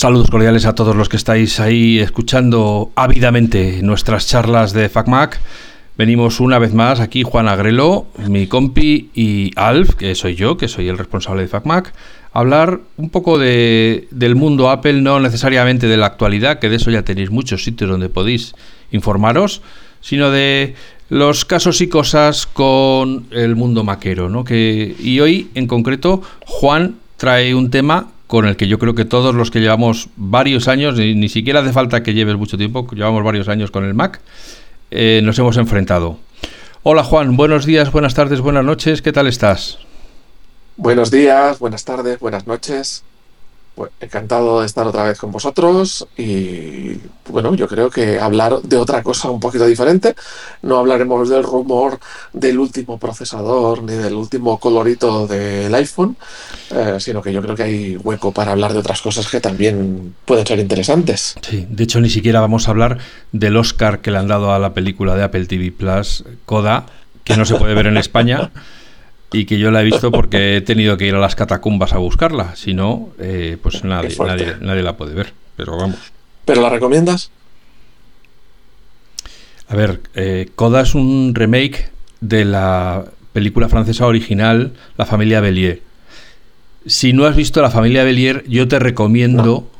Saludos cordiales a todos los que estáis ahí escuchando ávidamente nuestras charlas de FacMac. Venimos una vez más aquí Juan Agrelo, mi compi y Alf, que soy yo, que soy el responsable de FacMac, a hablar un poco de, del mundo Apple, no necesariamente de la actualidad, que de eso ya tenéis muchos sitios donde podéis informaros, sino de los casos y cosas con el mundo maquero, ¿no? Que, y hoy, en concreto, Juan trae un tema con el que yo creo que todos los que llevamos varios años, ni, siquiera hace falta que lleves mucho tiempo, llevamos varios años con el Mac, eh, nos hemos enfrentado. Hola Juan, buenos días, buenas tardes, buenas noches, ¿qué tal estás? Buenos días, buenas tardes, buenas noches. Pues, encantado de estar otra vez con vosotros y bueno, yo creo que hablar de otra cosa un poquito diferente. No hablaremos del rumor del último procesador ni del último colorito del iPhone, eh, sino que yo creo que hay hueco para hablar de otras cosas que también pueden ser interesantes. Sí, de hecho ni siquiera vamos a hablar del Oscar que le han dado a la película de Apple TV Plus, Coda, que no se puede ver en España. y que yo la he visto porque he tenido que ir a las catacumbas a buscarla. Si no, eh, pues nadie, nadie, la puede ver. Pero vamos. ¿Pero la recomiendas? A ver, eh, Coda es un remake de la película francesa original La familia Bellier. Si no has visto La familia Bellier, yo te recomiendo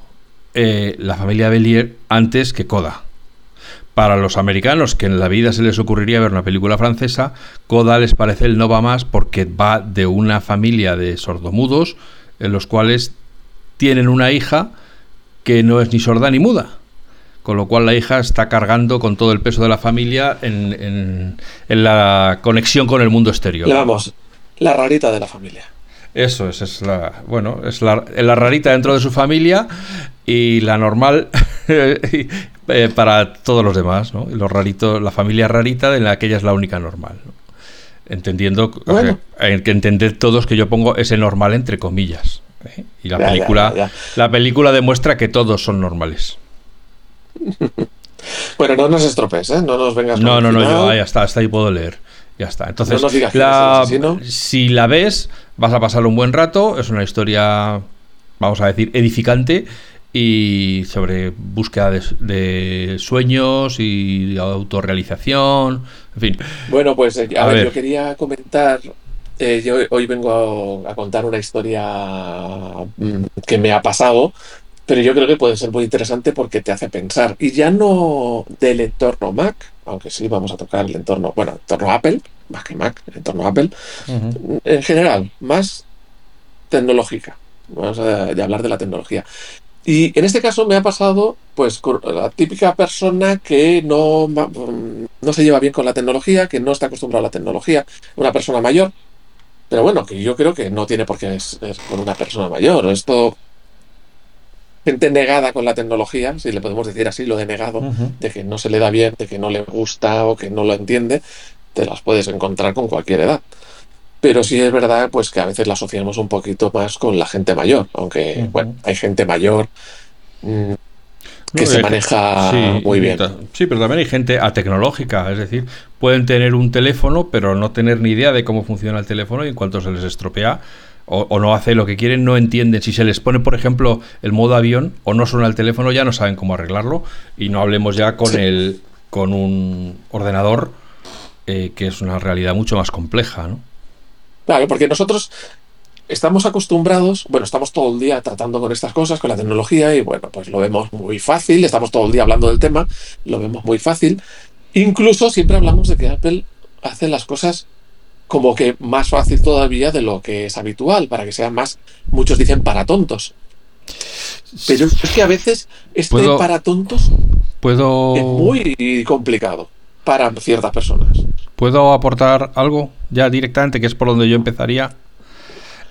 eh, La familia Bellier antes que Coda. Para los americanos, que en la vida se les ocurriría ver una película francesa, Coda les parece el no va más porque va de una familia de sordomudos en los cuales tienen una hija que no es ni sorda ni muda. Con lo cual la hija está cargando con todo el peso de la familia en, la conexión con el mundo exterior. Le vamos, la rarita de la familia. Eso es, es la, bueno, es la, la, rarita dentro de su familia y la normal eh, para todos los demás, ¿no? Los raritos, la familia rarita de la que ella es la única normal. Entendiendo hay que entender todos que yo pongo ese normal entre comillas. ¿eh? Y la película, la película demuestra que todos son normales. bueno, no nos estropees, ¿eh? No nos vengas. No, no, no, yo, ya está, hasta ahí puedo leer. Ya está. Entonces, si la ves, vas a pasar un buen rato. Es una historia, vamos a decir, edificante y sobre búsqueda de, sueños y autorrealización, en fin. Bueno, pues eh, a, ver, yo quería comentar, eh, yo hoy vengo a, contar una historia mm, que me ha pasado, pero yo creo que puede ser muy interesante porque te hace pensar, y ya no del entorno Mac, aunque sí vamos a tocar el entorno, bueno, el entorno Apple, más que Mac, el entorno Apple, en general, más tecnológica. Vamos a, a hablar de la tecnología. Y en este caso me ha pasado, pues, con la típica persona que no, no se lleva bien con la tecnología, que no está acostumbrada a la tecnología, una persona mayor. Pero bueno, que yo creo que no tiene por qué ser con una persona mayor. Esto, gente negada con la tecnología, si le podemos decir así, lo de negado, de que no se le da bien, de que no le gusta o que no lo entiende, te las puedes encontrar con cualquier edad. Pero sí es verdad pues que a veces la asociamos un poquito más con la gente mayor, aunque bueno, hay gente mayor mm, que se maneja muy bien. Sí, pero también hay gente atecnológica, es decir, pueden tener un teléfono pero no tener ni idea de cómo funciona el teléfono y en cuanto se les estropea o, no hace lo que quieren, no entienden. Si se les pone, por ejemplo, el modo avión o no suena el teléfono, ya no saben cómo arreglarlo. Y no hablemos ya con, el, con un ordenador, eh, que es una realidad mucho más compleja, ¿no? Claro, porque nosotros estamos acostumbrados, bueno, estamos todo el día tratando con estas cosas, con la tecnología, y bueno, pues lo vemos muy fácil, estamos todo el día hablando del tema, lo vemos muy fácil. Incluso siempre hablamos de que Apple hace las cosas como que más fácil todavía de lo que es habitual, para que sean más, muchos dicen para tontos. Pero es que a veces este para tontos ¿puedo... es muy complicado para ciertas personas. ¿Puedo aportar algo ya directamente, que es por donde yo empezaría?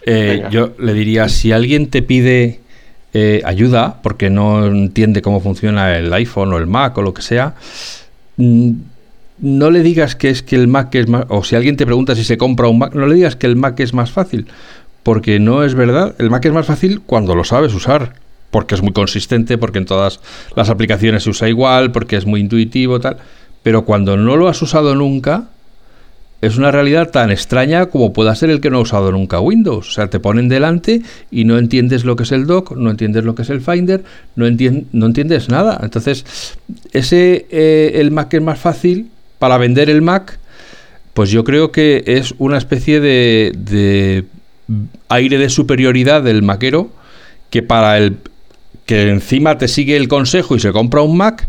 Eh, yo le diría, si alguien te pide eh, ayuda porque no entiende cómo funciona el iPhone o el Mac o lo que sea, mm, no le digas que es que el Mac es más... O si alguien te pregunta si se compra un Mac, no le digas que el Mac es más fácil. Porque no es verdad. El Mac es más fácil cuando lo sabes usar. Porque es muy consistente, porque en todas las aplicaciones se usa igual, porque es muy intuitivo, tal. Pero cuando no lo has usado nunca, es una realidad tan extraña como pueda ser el que no ha usado nunca Windows. O sea, te ponen delante y no entiendes lo que es el dock, no entiendes lo que es el Finder, no, entiendes nada. Entonces, ese, eh, el Mac es más fácil para vender el Mac, pues yo creo que es una especie de, de aire de superioridad del maquero que para el que encima te sigue el consejo y se compra un Mac,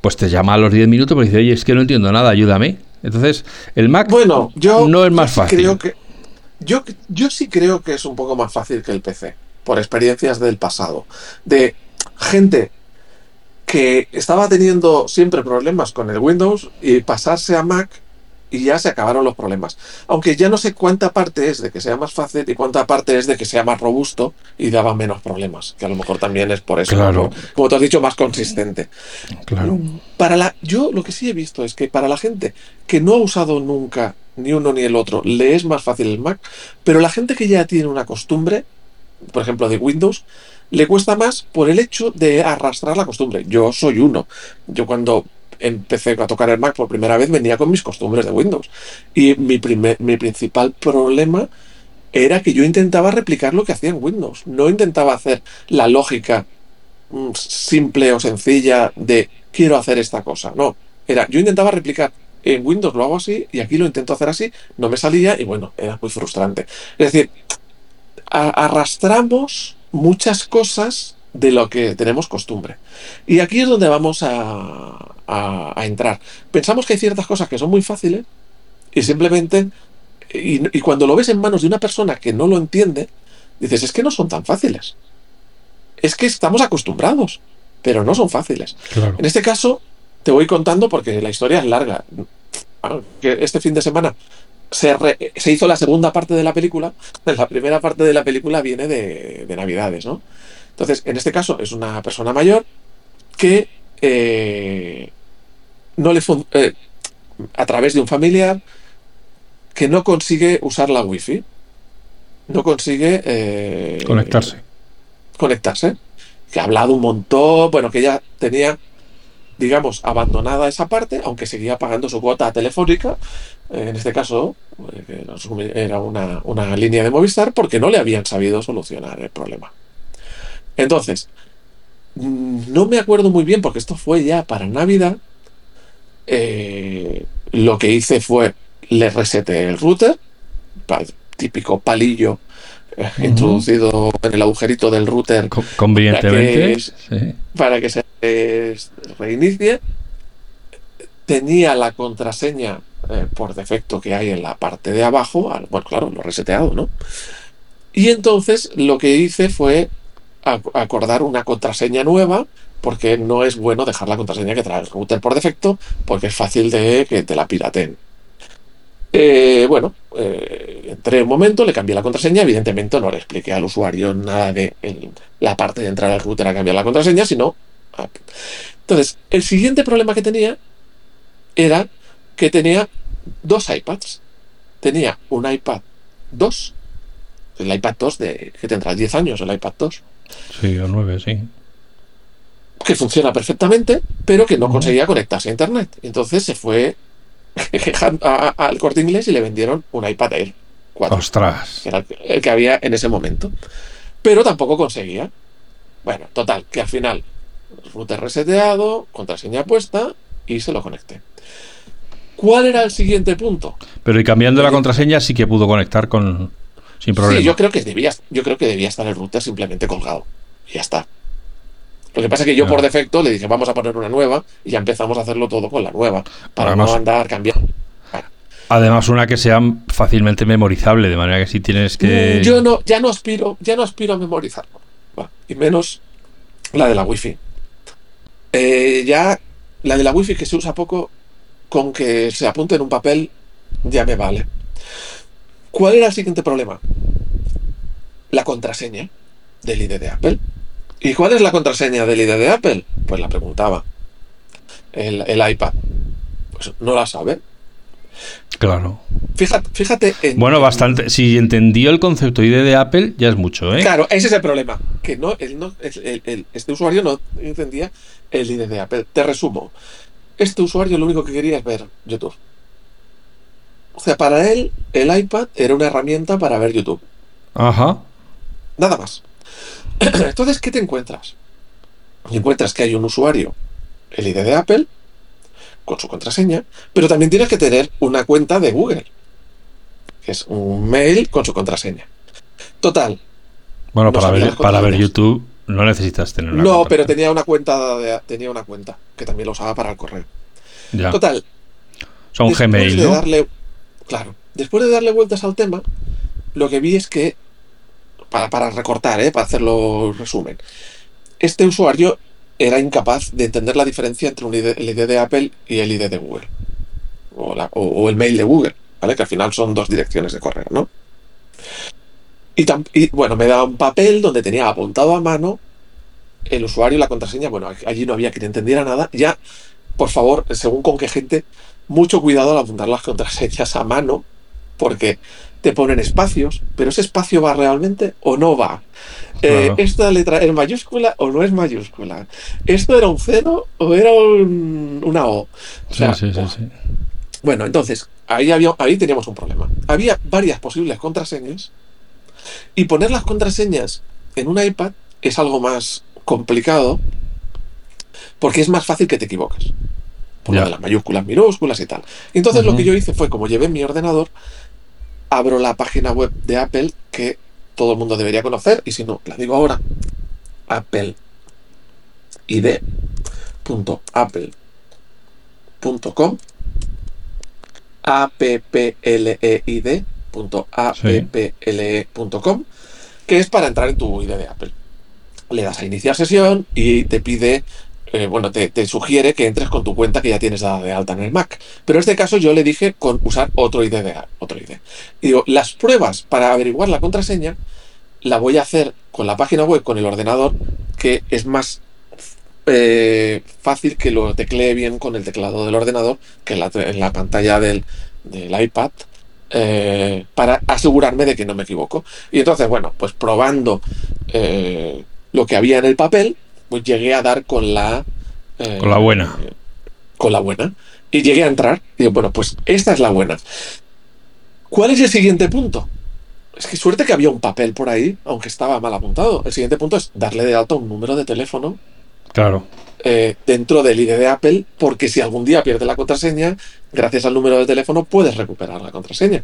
pues te llama a los 10 minutos y dice, oye, es que no entiendo nada, ayúdame. Entonces, el Mac bueno, yo, no es más fácil. Creo que, yo, yo sí creo que es un poco más fácil que el PC, por experiencias del pasado. De gente que estaba teniendo siempre problemas con el Windows y pasarse a Mac y ya se acabaron los problemas. Aunque ya no sé cuánta parte es de que sea más fácil y cuánta parte es de que sea más robusto y daba menos problemas, que a lo mejor también es por eso, claro. como, tú has dicho, más consistente. Claro. Para la, yo lo que sí he visto es que para la gente que no ha usado nunca ni uno ni el otro, le es más fácil el Mac, pero la gente que ya tiene una costumbre, por ejemplo de Windows, le cuesta más por el hecho de arrastrar la costumbre. Yo soy uno. Yo cuando empecé a tocar el Mac por primera vez, venía con mis costumbres de Windows. Y mi, mi principal problema era que yo intentaba replicar lo que hacía en Windows. No intentaba hacer la lógica mm, simple o sencilla de quiero hacer esta cosa. No, era yo intentaba replicar en Windows lo hago así y aquí lo intento hacer así, no me salía y bueno, era muy frustrante. Es decir, arrastramos muchas cosas de lo que tenemos costumbre. Y aquí es donde vamos a, a, entrar. Pensamos que hay ciertas cosas que son muy fáciles y simplemente, y, cuando lo ves en manos de una persona que no lo entiende, dices, es que no son tan fáciles. Es que estamos acostumbrados, pero no son fáciles. En este caso, te voy contando porque la historia es larga. Este fin de semana se, se, hizo la segunda parte de la película. La primera parte de la película viene de, de Navidades, ¿no? Entonces, en este caso es una persona mayor que eh, no le eh, a través de un familiar que no consigue usar la wifi. No consigue eh, conectarse. Conectarse. Que ha hablado un montón, bueno, que ya tenía, digamos, abandonada esa parte, aunque seguía pagando su cuota telefónica. en este caso, era una, una línea de Movistar porque no le habían sabido solucionar el problema. Entonces, mm, no me acuerdo muy bien porque esto fue ya para Navidad. Eh, lo que hice fue le reseté el router, típico palillo eh, introducido en el agujerito del router convenientemente para que, se reinicie. Tenía la contraseña eh, por defecto que hay en la parte de abajo, bueno, claro, lo reseteado, ¿no? Y entonces lo que hice fue acordar una contraseña nueva porque no es bueno dejar la contraseña que trae el router por defecto porque es fácil de que te la piraten. Eh, bueno, eh, entré un momento, le cambié la contraseña, evidentemente no le expliqué al usuario nada de la parte de entrar al router a cambiar la contraseña, sino... Entonces, el siguiente problema que tenía era que tenía dos iPads. Tenía un iPad 2, el iPad 2 de que tendrá 10 años, el iPad 2 Sí, o nueve, sí. Que funciona perfectamente, pero que no conseguía conectarse a Internet. Entonces se fue al corte inglés y le vendieron un iPad Air 4. ¡Ostras! Que era el que había en ese momento. Pero tampoco conseguía. Bueno, total, que al final, router reseteado, contraseña puesta y se lo conecté. ¿Cuál era el siguiente punto? Pero y cambiando la contraseña sí que pudo conectar con, sin problema. Sí, yo creo que debía, yo creo que debía estar el router simplemente colgado. Y ya está. Lo que pasa es que yo por defecto le dije, vamos a poner una nueva y ya empezamos a hacerlo todo con la nueva. Para no andar cambiando. Además, una que sea fácilmente memorizable, de manera que si tienes que. Mm, yo no, ya no aspiro, ya no aspiro a memorizarlo. y menos la de la wifi. Eh, ya la de la wifi que se usa poco, con que se apunte en un papel, ya me vale. ¿Cuál era el siguiente problema? La contraseña del ID de Apple. ¿Y cuál es la contraseña del ID de Apple? Pues la preguntaba. El, iPad. Pues no la sabe. Claro. Fíjate, fíjate en, Bueno, bastante. Si entendió el concepto ID de Apple, ya es mucho, ¿eh? Claro, ese es el problema. Que no, este usuario no entendía el ID de Apple. Te resumo. Este usuario lo único que quería es ver YouTube O sea, para él el iPad era una herramienta para ver YouTube. Ajá. Nada más. Entonces, ¿qué te encuentras? Encuentras que hay un usuario, el ID de Apple, con su contraseña, pero también tienes que tener una cuenta de Google, que es un mail con su contraseña. Total. Bueno, para, ver, para ver YouTube no necesitas tener una No, pero tenía una cuenta tenía una cuenta que también lo usaba para el correo. Ya. Total. Son Gmail, de Darle, claro. Después de darle vueltas al tema, lo que vi es que para, recortar, ¿eh? para hacerlo resumen. Este usuario era incapaz de entender la diferencia entre el ID de Apple y el ID de Google. O, el mail de Google, ¿vale? Que al final son dos direcciones de correo, ¿no? Y, bueno, me da un papel donde tenía apuntado a mano el usuario y la contraseña. Bueno, allí no había quien entendiera nada. Ya, por favor, según con qué gente, mucho cuidado al apuntar las contraseñas a mano, porque te ponen espacios, pero ese espacio va realmente o no va. Eh, ¿Esta letra es mayúscula o no es mayúscula? ¿Esto era un cero o era una O? sí, sí, sí, Bueno, entonces, ahí, había, ahí teníamos un problema. Había varias posibles contraseñas y poner las contraseñas en un iPad es algo más complicado porque es más fácil que te equivoques. Por lo de las mayúsculas, minúsculas y tal. Entonces lo que yo hice fue, como llevé mi ordenador, abro la página web de Apple que todo el mundo debería conocer y si no, la digo ahora. Apple id.apple.com apple.apple.com que es para entrar en tu ID de Apple. Le das a iniciar sesión y te pide eh, bueno, te, sugiere que entres con tu cuenta que ya tienes dada de alta en el Mac. Pero en este caso yo le dije con usar otro ID. De, otro ID. Y digo, las pruebas para averiguar la contraseña la voy a hacer con la página web, con el ordenador, que es más eh, fácil que lo teclee bien con el teclado del ordenador que en la, pantalla del, iPad. Eh, para asegurarme de que no me equivoco. Y entonces, bueno, pues probando lo que había en el papel, pues llegué a dar con la... Eh, con la buena. con la buena. Y llegué a entrar. Y digo, bueno, pues esta es la buena. ¿Cuál es el siguiente punto? Es que suerte que había un papel por ahí, aunque estaba mal apuntado. El siguiente punto es darle de alta un número de teléfono. Claro. Eh, dentro del ID de Apple, porque si algún día pierde la contraseña, gracias al número de teléfono puedes recuperar la contraseña.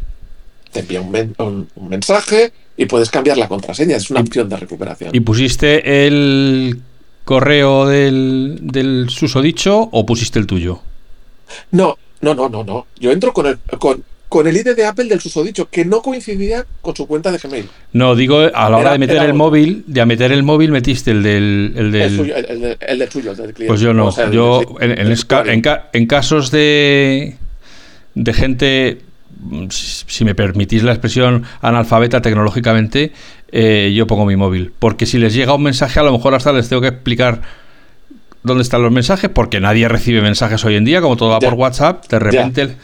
Te envía un, un mensaje y puedes cambiar la contraseña. Es una opción de recuperación. ¿Y pusiste el correo del, del susodicho o pusiste el tuyo? No, no, no, no, no. Yo entro con el, con, con el ID de Apple del susodicho, que no coincidía con su cuenta de Gmail. No, digo, a la hora de meter el móvil, de meter el móvil metiste el del... El del, el, suyo, el, del suyo, el del cliente. Pues yo no. yo, en, en, en, casos de, de gente si me permitís la expresión analfabeta tecnológicamente, eh, yo pongo mi móvil. Porque si les llega un mensaje, a lo mejor hasta les tengo que explicar dónde están los mensajes, porque nadie recibe mensajes hoy en día, como todo va por WhatsApp, de repente,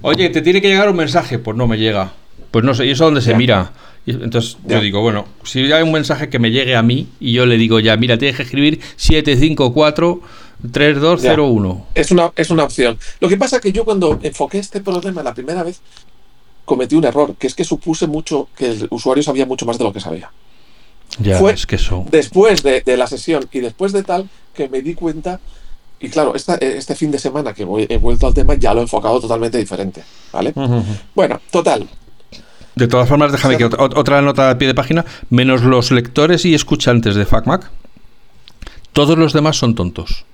oye, te tiene que llegar un mensaje, pues no me llega. Pues no sé, ¿y eso dónde se mira? entonces yo digo, bueno, si hay un mensaje que me llegue a mí y yo le digo ya, mira, tienes que escribir 754 3201. Es una, es una opción. Lo que pasa es que yo cuando enfoqué este problema la primera vez, cometí un error, que es que supuse mucho que el usuario sabía mucho más de lo que sabía. Ya, Fue es que eso. Después de, la sesión y después de tal, que me di cuenta. Y claro, este fin de semana que voy, he vuelto al tema, ya lo he enfocado totalmente diferente. ¿Vale? Bueno, total. De todas formas, déjame que otra, nota de pie de página. Menos los lectores y escuchantes de FacMac, todos los demás son tontos.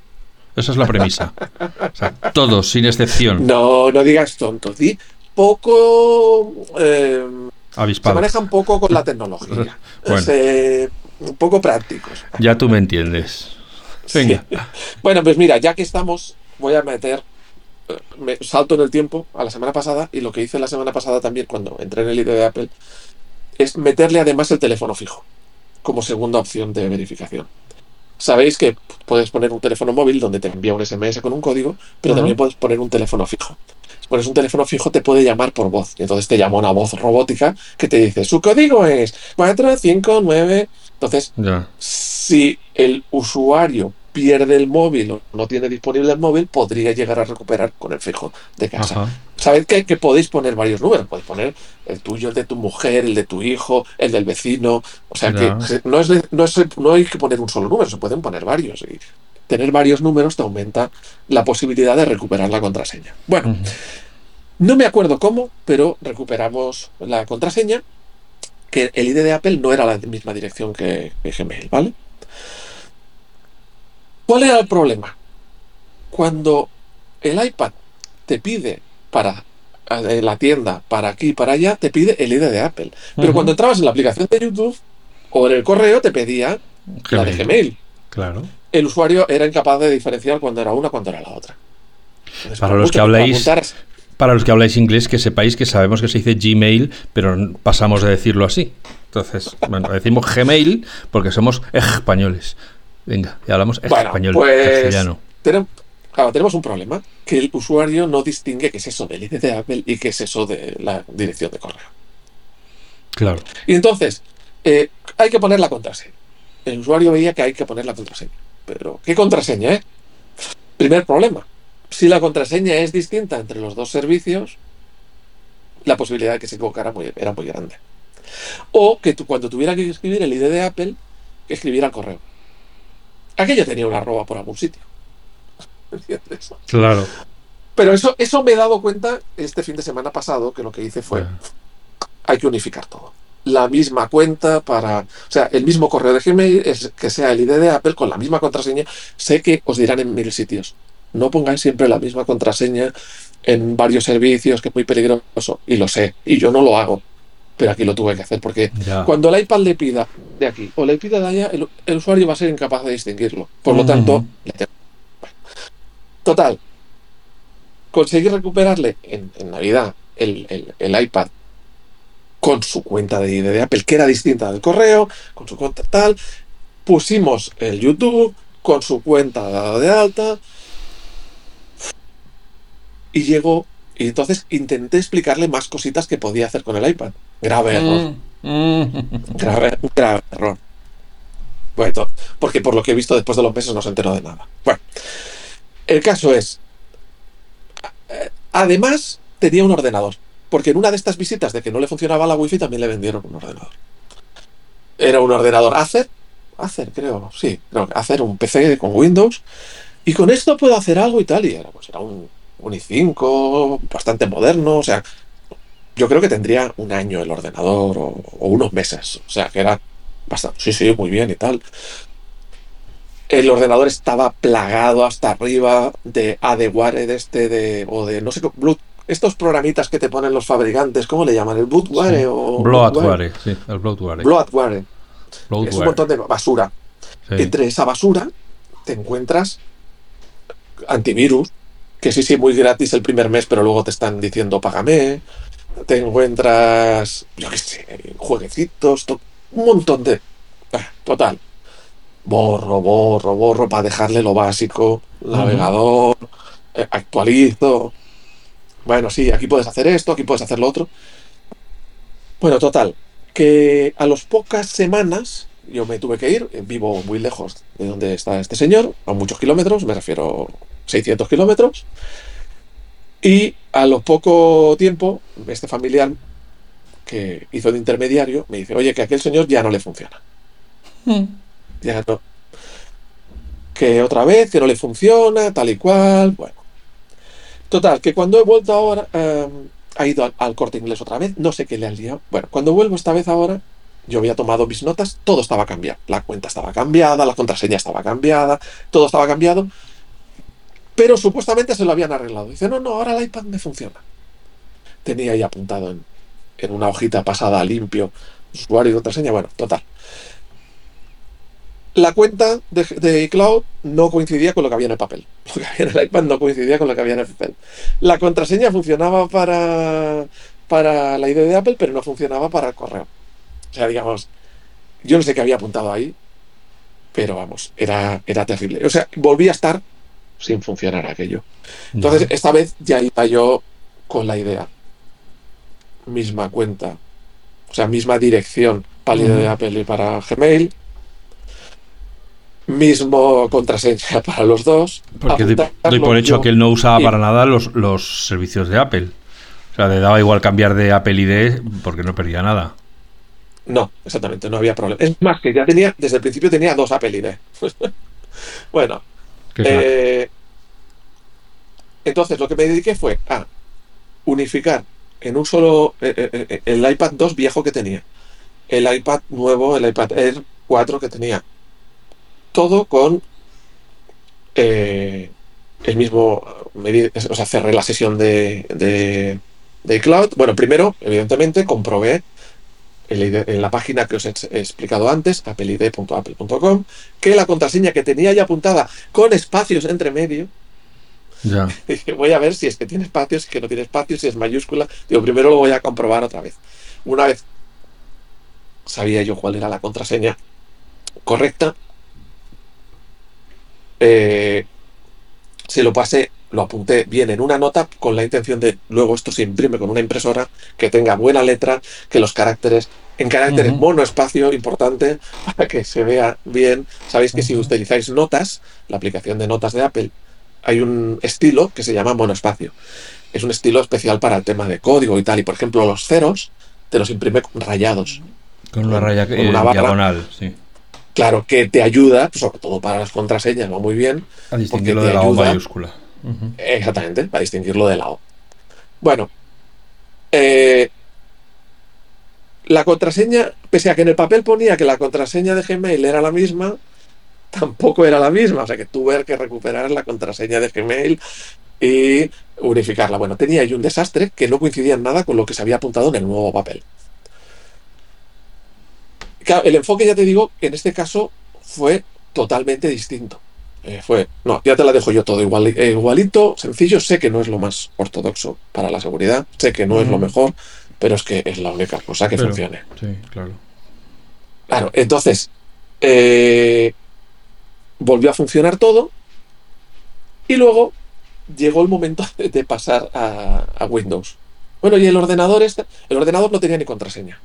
Esa es la premisa. O sea, todos, sin excepción. No, no digas tontos. Di poco. Eh, se manejan poco con la tecnología. un poco prácticos. Ya tú me entiendes. Venga. Bueno, pues mira, ya que estamos, voy a meter. Eh, me salto en el tiempo a la semana pasada y lo que hice la semana pasada también cuando entré en el ID de Apple es meterle además el teléfono fijo como segunda opción de verificación. Sabéis que puedes poner un teléfono móvil donde te envía un SMS con un código, pero también puedes poner un teléfono fijo. Si pones un teléfono fijo, te puede llamar por voz. Y entonces te llama una voz robótica que te dice: Su código es 459. Entonces, si el usuario pierde el móvil o no tiene disponible el móvil, podría llegar a recuperar con el fijo de casa. Sabed que, que, podéis poner varios números, podéis poner el tuyo, el de tu mujer, el de tu hijo, el del vecino. O sea que no, es, no, es, no hay que poner un solo número, se pueden poner varios. Y tener varios números te aumenta la posibilidad de recuperar la contraseña. Bueno, no me acuerdo cómo, pero recuperamos la contraseña, que el ID de Apple no era la misma dirección que, Gmail, ¿vale? ¿Cuál era el problema? Cuando el iPad te pide para la tienda, para aquí y para allá, te pide el ID de Apple. Pero cuando entrabas en la aplicación de YouTube o en el correo te pedía la de Gmail. Claro. El usuario era incapaz de diferenciar cuando era una cuando era la otra. para los que habláis para los que habláis inglés, que sepáis que sabemos que se dice Gmail, pero pasamos de decirlo así. Entonces, bueno, decimos Gmail porque somos españoles. Venga, y hablamos español, pues, castellano. Tenemos, claro, tenemos un problema, que el usuario no distingue qué es eso del ID de Apple y qué es eso de la dirección de correo. Claro. Y entonces, eh, hay que poner la contraseña. El usuario veía que hay que poner la contraseña. Pero, ¿qué contraseña, eh? Primer problema si la contraseña es distinta entre los dos servicios, la posibilidad de que se equivocara era muy grande. O que cuando tuviera que escribir el ID de Apple, escribiera el correo. Aquello tenía una arroba por algún sitio. Claro. Pero eso, eso me he dado cuenta este fin de semana pasado, que lo que hice fue, hay que unificar todo. La misma cuenta para, o sea, el mismo correo de Gmail, es que sea el ID de Apple con la misma contraseña. Sé que os dirán en mil sitios, no pongáis siempre la misma contraseña en varios servicios, que es muy peligroso. Y lo sé, y yo no lo hago. Pero aquí lo tuve que hacer, porque cuando el iPad le pida de aquí o le pida de allá, el, usuario va a ser incapaz de distinguirlo. Por lo tanto, total, conseguir recuperarle en, Navidad el, iPad con su cuenta de, de Apple, que era distinta del correo, con su cuenta tal, pusimos el YouTube con su cuenta de alta, y llegó y entonces intenté explicarle más cositas que podía hacer con el iPad. Grave mm, error. Mm. Grave, grave error. Bueno, porque por lo que he visto después de los meses no se enteró de nada. Bueno, el caso es, además tenía un ordenador, porque en una de estas visitas de que no le funcionaba la wifi también le vendieron un ordenador. Era un ordenador Acer, Acer creo, sí, creo Acer, un PC con Windows, y con esto puedo hacer algo y tal, y era, pues era un un i5 bastante moderno, o sea, yo creo que tendría un año el ordenador o, unos meses, o sea, que era bastante, sí, sí, muy bien y tal. El ordenador estaba plagado hasta arriba de ADWare de este de o de no sé estos programitas que te ponen los fabricantes, ¿cómo le llaman? ¿El Bloodware o Bloodware? Sí, el Bloodware. Bloodware. Es un montón de basura. Entre esa basura te encuentras antivirus, que sí, sí, muy gratis el primer mes, pero luego te están diciendo págame, te encuentras, yo qué sé, jueguecitos, un montón de... Ah, total. Borro, borro, borro para dejarle lo básico, navegador, eh, actualizo. Bueno, sí, aquí puedes hacer esto, aquí puedes hacer lo otro. Bueno, total, que a las pocas semanas yo me tuve que ir, vivo muy lejos de donde está este señor, a muchos kilómetros, me refiero 600 kilómetros. Y a lo poco tiempo, este familiar que hizo de intermediario me dice, oye, que aquel señor ya no le funciona. Hmm. Ya. Que otra vez, que no le funciona, tal y cual. Bueno. Total, que cuando he vuelto ahora, em, ha ido al, corte inglés otra vez, no sé qué le ha liado. Bueno, cuando vuelvo esta vez ahora, yo había tomado mis notas, todo estaba cambiado. La cuenta estaba cambiada, la contraseña estaba cambiada, todo estaba cambiado. Pero supuestamente se lo habían arreglado. Dice, no, no, ahora el iPad me funciona. Tenía ahí apuntado en, una hojita pasada limpio, usuario y contraseña. Bueno, total. La cuenta de, iCloud no coincidía con lo que había en el papel. Lo que había en el iPad no coincidía con lo que había en el papel. La contraseña funcionaba para, para la ID de Apple, pero no funcionaba para el correo. O sea, digamos, yo no sé qué había apuntado ahí, pero vamos, era, era terrible. O sea, volví a estar sin funcionar aquello. Entonces, esta vez ya iba yo con la idea. Misma cuenta, o sea, misma dirección para el de Apple y para Gmail. Mismo contraseña para los dos. Porque doy por hecho que él no usaba para nada los, los servicios de Apple. O sea, le daba igual cambiar de Apple ID porque no perdía nada. No, exactamente, no había problema. Es más, que ya tenía, desde el principio tenía dos Apple ID. bueno. Eh, entonces, lo que me dediqué fue a unificar en un solo eh, eh, el iPad 2 viejo que tenía, el iPad nuevo, el iPad Air 4 que tenía. Todo con el mismo. O sea, cerré la sesión de, de, de cloud. Bueno, primero, evidentemente, comprobé en la página que os he explicado antes, appleid.apple.com, que la contraseña que tenía ya apuntada con espacios entre medio, ya. voy a ver si es que tiene espacios, si es que no tiene espacios, si es mayúscula. Digo, primero lo voy a comprobar otra vez. Una vez sabía yo cuál era la contraseña correcta, eh, se lo pasé lo apunté bien en una nota con la intención de luego esto se imprime con una impresora que tenga buena letra, que los caracteres en caracteres monoespacio importante para que se vea bien. Sabéis que si utilizáis notas, la aplicación de notas de Apple, hay un estilo que se llama monoespacio. Es un estilo especial para el tema de código y tal. Y por ejemplo, los ceros te los imprime rayados. Con una raya con una diagonal, sí. Claro, que te ayuda, sobre todo para las contraseñas, va muy bien. A distinguirlo de la O mayúscula. Exactamente, para distinguirlo de lado. Bueno, eh, la contraseña, pese a que en el papel ponía que la contraseña de Gmail era la misma, tampoco era la misma. O sea que tuve que recuperar la contraseña de Gmail y unificarla. Bueno, tenía ahí un desastre que no coincidía en nada con lo que se había apuntado en el nuevo papel. El enfoque, ya te digo, en este caso fue totalmente distinto. Eh, fue, no, ya te la dejo yo todo igual, eh, igualito, sencillo, sé que no es lo más ortodoxo para la seguridad, sé que no es lo mejor, pero es que es la única cosa que funcione. Sí, claro. Claro, entonces, eh, volvió a funcionar todo y luego llegó el momento de pasar a, a Windows. Bueno, y el ordenador este, el ordenador no tenía ni contraseña.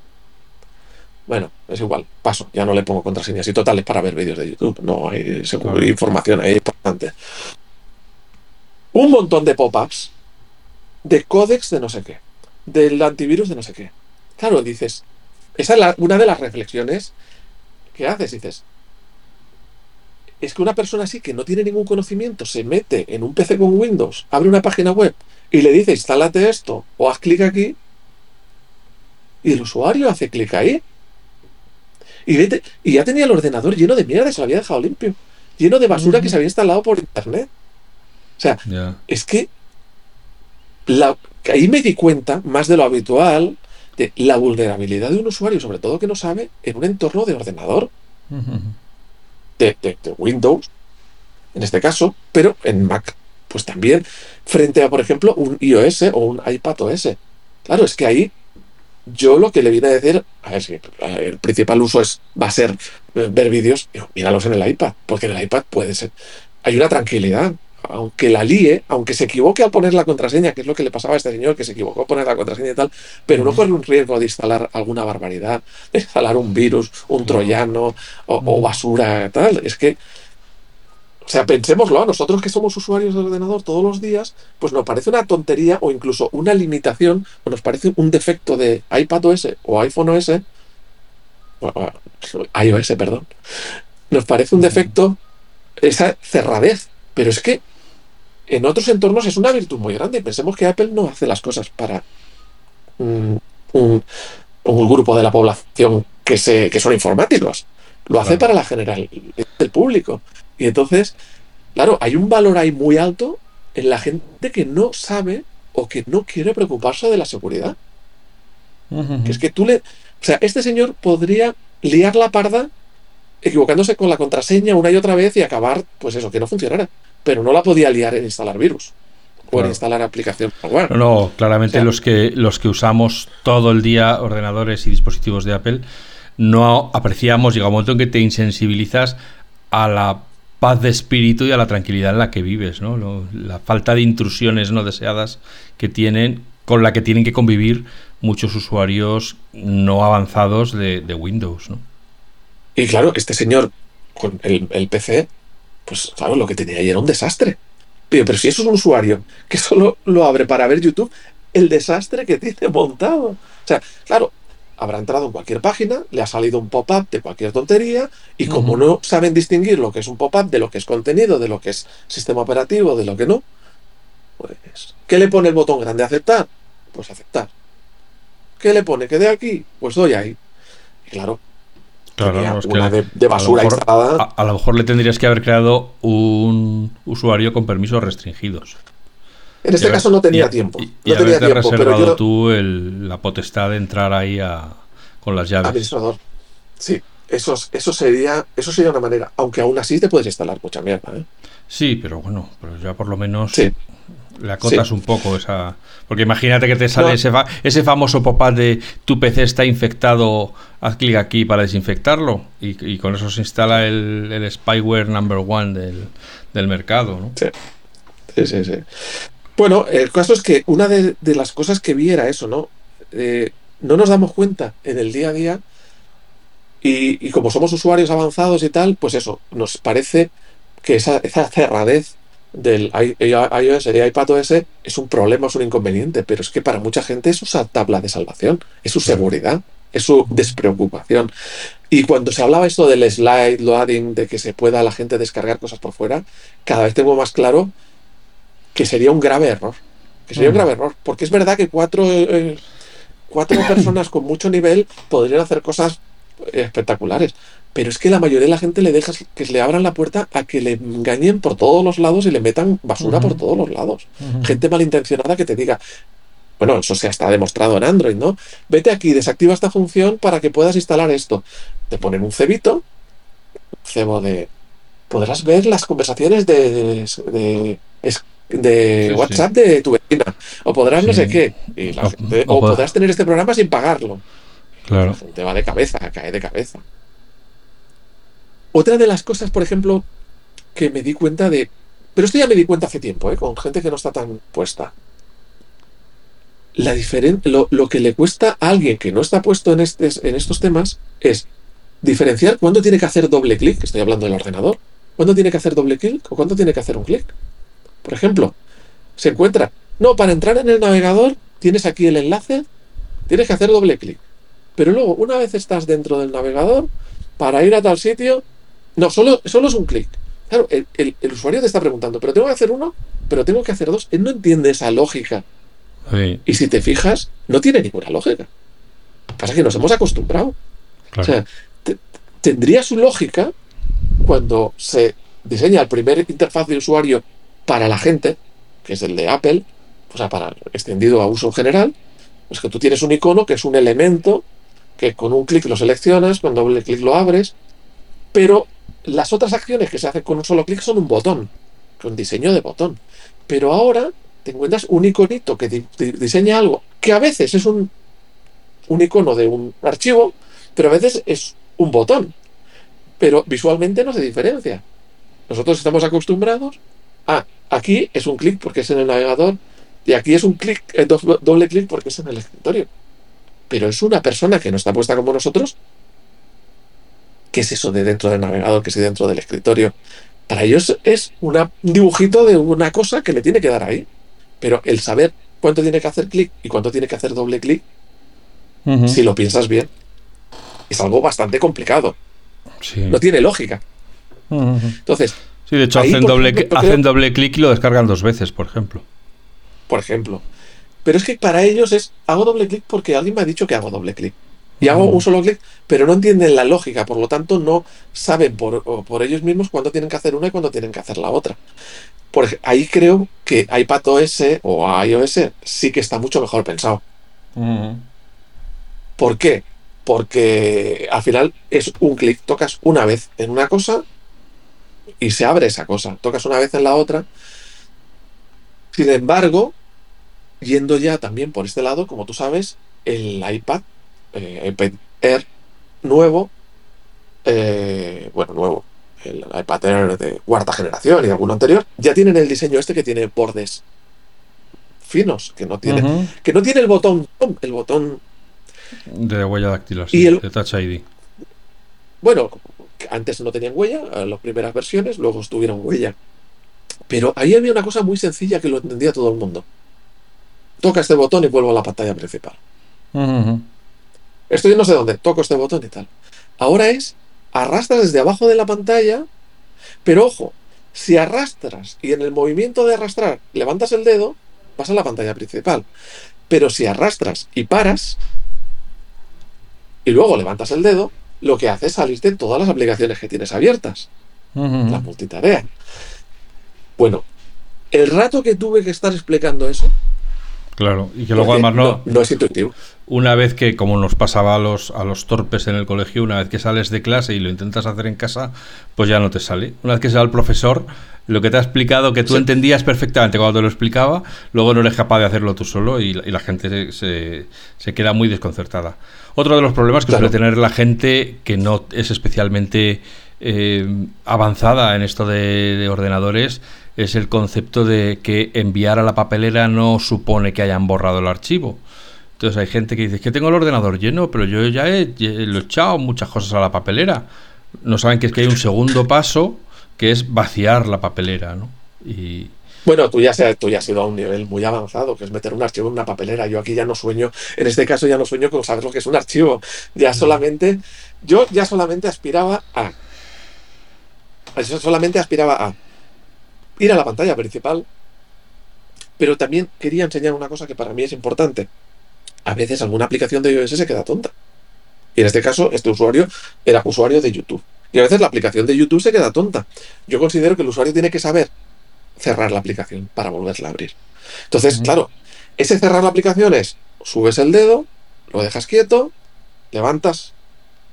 Bueno, es igual, paso, ya no le pongo contraseñas y totales para ver vídeos de YouTube, no hay información ahí importante. Un montón de pop-ups de códex de no sé qué, del antivirus de no sé qué. Claro, dices, esa es una de las reflexiones que haces, dices, es que una persona así que no tiene ningún conocimiento se mete en un PC con Windows, abre una página web y le dice, instálate esto o haz clic aquí, y el usuario hace clic ahí y, ya tenía el ordenador lleno de mierda, se lo había dejado limpio. Lleno de basura que se había instalado por internet. O sea, es que ahí me di cuenta, más de lo habitual, de la vulnerabilidad de un usuario, sobre todo que no sabe, en un entorno de ordenador. de, Windows, en este caso, pero en Mac, pues también, frente a, por ejemplo, un iOS o un iPad OS. Claro, es que ahí yo lo que le vine a decir, a ver si el principal uso es, va a ser eh, ver vídeos, míralos en el iPad, porque en el iPad puede ser. Hay una tranquilidad. Aunque la líe, aunque se equivoque al poner la contraseña, que es lo que le pasaba a este señor, que se equivocó a poner la contraseña y tal, pero no corre un riesgo de instalar alguna barbaridad, de instalar un virus, un troyano o, o basura, tal. Es que o sea, pensémoslo, a nosotros que somos usuarios del ordenador todos los días, pues nos parece una tontería o incluso una limitación, o nos parece un defecto de iPad OS o iPhone OS, iOS, perdón, nos parece un defecto esa cerradez, pero es que en otros entornos es una virtud muy grande. Pensemos que Apple no hace las cosas para un, grupo de la población que, se, que son informáticos. Lo hace para la general del público. Y entonces, claro, hay un valor ahí muy alto en la gente que no sabe o que no quiere preocuparse de la seguridad. Que es que tú le. O sea, este señor podría liar la parda equivocándose con la contraseña una y otra vez y acabar, pues eso, que no funcionara. Pero no la podía liar en instalar virus o en instalar aplicación No, no claramente los, que, los que usamos todo el día ordenadores y dispositivos de Apple no apreciamos, llega un momento en que te insensibilizas a la paz de espíritu y a la tranquilidad en la que vives, ¿no? la falta de intrusiones no deseadas que tienen, con la que tienen que convivir muchos usuarios no avanzados de, Windows, ¿no? Y claro, este señor con el, PC, pues claro, lo que tenía ahí era un desastre. Pero, pero si es un usuario que solo lo abre para ver YouTube, el desastre que tiene montado. O sea, claro, habrá entrado en cualquier página, le ha salido un pop-up de cualquier tontería, y como no saben distinguir lo que es un pop-up de lo que es contenido, de lo que es sistema operativo, de lo que no, pues, ¿qué le pone el botón grande? ¿Aceptar? Pues aceptar. ¿Qué le pone? ¿Que de aquí? Pues doy ahí. Y claro, Claro, una de, basura instalada. A, lo mejor le tendrías que haber creado un usuario con permisos restringidos. En este caso no tenía tiempo. Y, no tenía tiempo, pero tú la potestad de entrar ahí con las llaves. Administrador. Sí, eso, eso, sería, eso sería una manera. Aunque aún así te puedes instalar mucha mierda. ¿eh? Sí, pero bueno, pero ya por lo menos le acotas un poco esa. Porque imagínate que te sale ese, ese famoso pop-up de tu PC está infectado, haz clic aquí para desinfectarlo. Y, con eso se instala el, el spyware number one del, del mercado. ¿no? Sí. sí, sí, Bueno, el caso es que una de, las cosas que vi era eso, ¿no? Eh, no nos damos cuenta en el día a día. Y, y, como somos usuarios avanzados y tal, pues eso, nos parece que esa, esa cerradez del iOS y iPadOS es un problema, es un inconveniente, pero es que para mucha gente es su tabla de salvación, es su seguridad, es su despreocupación. Y cuando se hablaba esto del slide loading, de que se pueda la gente descargar cosas por fuera, cada vez tengo más claro que sería un grave error. Que sería un grave error. Porque es verdad que cuatro, eh, cuatro personas con mucho nivel podrían hacer cosas espectaculares. Pero es que la mayoría de la gente le deja que le abran la puerta a que le engañen por todos los lados y le metan basura por todos los lados. Gente malintencionada que te diga, bueno, eso se está demostrado en Android, ¿no? Vete aquí, desactiva esta función para que puedas instalar esto. Te ponen un cebito, cebo de... Podrás ver las conversaciones de, de, WhatsApp de tu vecina. O podrás no sé qué. o, podrás tener este programa sin pagarlo. Claro. Te va de cabeza, cae de cabeza. Otra de las cosas, por ejemplo, que me di cuenta de. Pero esto ya me di cuenta hace tiempo, ¿eh? con gente que no está tan puesta. La lo, lo, que le cuesta a alguien que no está puesto en, en estos temas es diferenciar cuándo tiene que hacer doble clic, estoy hablando del ordenador, cuándo tiene que hacer doble clic o cuándo tiene que hacer un clic. Por ejemplo, se encuentra, no, para entrar en el navegador tienes aquí el enlace, tienes que hacer doble clic. Pero luego, una vez estás dentro del navegador, para ir a tal sitio, no, solo, solo es un clic. Claro, el, usuario te está preguntando, pero tengo que hacer uno, pero tengo que hacer dos. Él no entiende esa lógica. Y si te fijas, no tiene ninguna lógica. Pasa que nos hemos acostumbrado. O sea, tendría su lógica cuando se diseña el primer interfaz de usuario para la gente, que es el de Apple, o sea, para extendido a uso general, pues que tú tienes un icono que es un elemento que con un clic lo seleccionas, con doble clic lo abres, pero las otras acciones que se hacen con un solo clic son un botón, con diseño de botón. Pero ahora te encuentras un iconito que diseña algo que a veces es un, un icono de un archivo, pero a veces es un botón. Pero visualmente no se diferencia. Nosotros estamos acostumbrados a aquí es un clic porque es en el navegador y aquí es un clic, eh, doble clic porque es en el escritorio. Pero es una persona que no está puesta como nosotros ¿Qué es eso de dentro del navegador? ¿Qué es dentro del escritorio? Para ellos es un dibujito de una cosa que le tiene que dar ahí. Pero el saber cuánto tiene que hacer clic y cuánto tiene que hacer doble clic, si lo piensas bien, es algo bastante complicado. No tiene lógica. Entonces. Sí, de hecho hacen, doble, hacen doble clic y lo descargan dos veces, por ejemplo. Por ejemplo. Pero es que para ellos es hago doble clic porque alguien me ha dicho que hago doble clic y hago un solo clic, pero no entienden la lógica, por lo tanto no saben por, por ellos mismos cuándo tienen que hacer una y cuándo tienen que hacer la otra. Por, ahí creo que iPadOS o iOS sí que está mucho mejor pensado. ¿Por qué? Porque al final es un clic, tocas una vez en una cosa y se abre esa cosa, tocas una vez en la otra. Sin embargo, yendo ya también por este lado, como tú sabes, el iPad eh, iPad Air nuevo, eh, bueno, nuevo, el iPad Air de cuarta generación y alguno anterior, ya tienen el diseño este que tiene bordes finos, que no tiene, que no tiene el botón, el botón de huella dactilar, y el, de Touch ID. Bueno, antes no tenían huella, las primeras versiones, luego tuvieron huella. Pero ahí había una cosa muy sencilla que lo entendía todo el mundo. toca este botón y vuelvo a la pantalla principal. Estoy no sé dónde, toco este botón y tal. Ahora es, arrastras desde abajo de la pantalla, pero ojo, si arrastras y en el movimiento de arrastrar levantas el dedo, vas a la pantalla principal. Pero si arrastras y paras, y luego levantas el dedo, lo que hace es salirte todas las aplicaciones que tienes abiertas. La multitarea. Bueno, el rato que tuve que estar explicando eso. Claro, y que luego además no, no, es intuitivo. Una vez que, como nos pasaba a los, a los torpes en el colegio, una vez que sales de clase y lo intentas hacer en casa, pues ya no te sale. Una vez que sea el profesor, lo que te ha explicado, que tú entendías perfectamente cuando te lo explicaba, luego no eres capaz de hacerlo tú solo y, la gente se, se, queda muy desconcertada. Otro de los problemas que suele tener la gente que no es especialmente eh, avanzada en esto de, ordenadores es el concepto de que enviar a la papelera no supone que hayan borrado el archivo. Entonces hay gente que dice que tengo el ordenador lleno, pero yo ya he, he echado muchas cosas a la papelera. No saben que es que hay un segundo paso que es vaciar la papelera, ¿no? Y, bueno, tú ya, tú ya has ido a un nivel muy avanzado, que es meter un archivo en una papelera. Yo aquí ya no sueño, en este caso ya no sueño con saber lo que es un archivo. Ya solamente, yo ya solamente aspiraba a. Yo solamente aspiraba a ir a la pantalla principal, pero también quería enseñar una cosa que para mí es importante. A veces alguna aplicación de iOS se queda tonta. Y en este caso, este usuario era usuario de YouTube. Y a veces la aplicación de YouTube se queda tonta. Yo considero que el usuario tiene que saber cerrar la aplicación para volverla a abrir. Entonces, claro, ese cerrar la aplicación es, subes el dedo, lo dejas quieto, levantas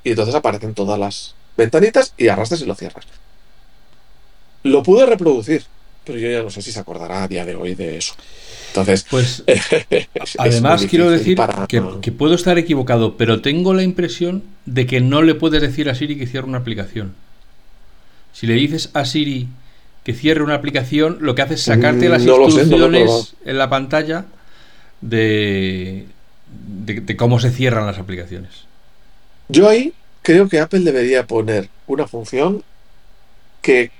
y entonces aparecen todas las ventanitas y arrastras y lo cierras. Lo pude reproducir, pero yo ya no sé si se acordará a día de hoy de eso. Entonces, pues además quiero decir que, que, puedo estar equivocado, pero tengo la impresión de que no le puedes decir a Siri que cierre una aplicación. Si le dices a Siri que cierre una aplicación, lo que hace es sacarte las instrucciones en la pantalla de, de, cómo se cierran las aplicaciones. Yo ahí creo que Apple debería poner una función que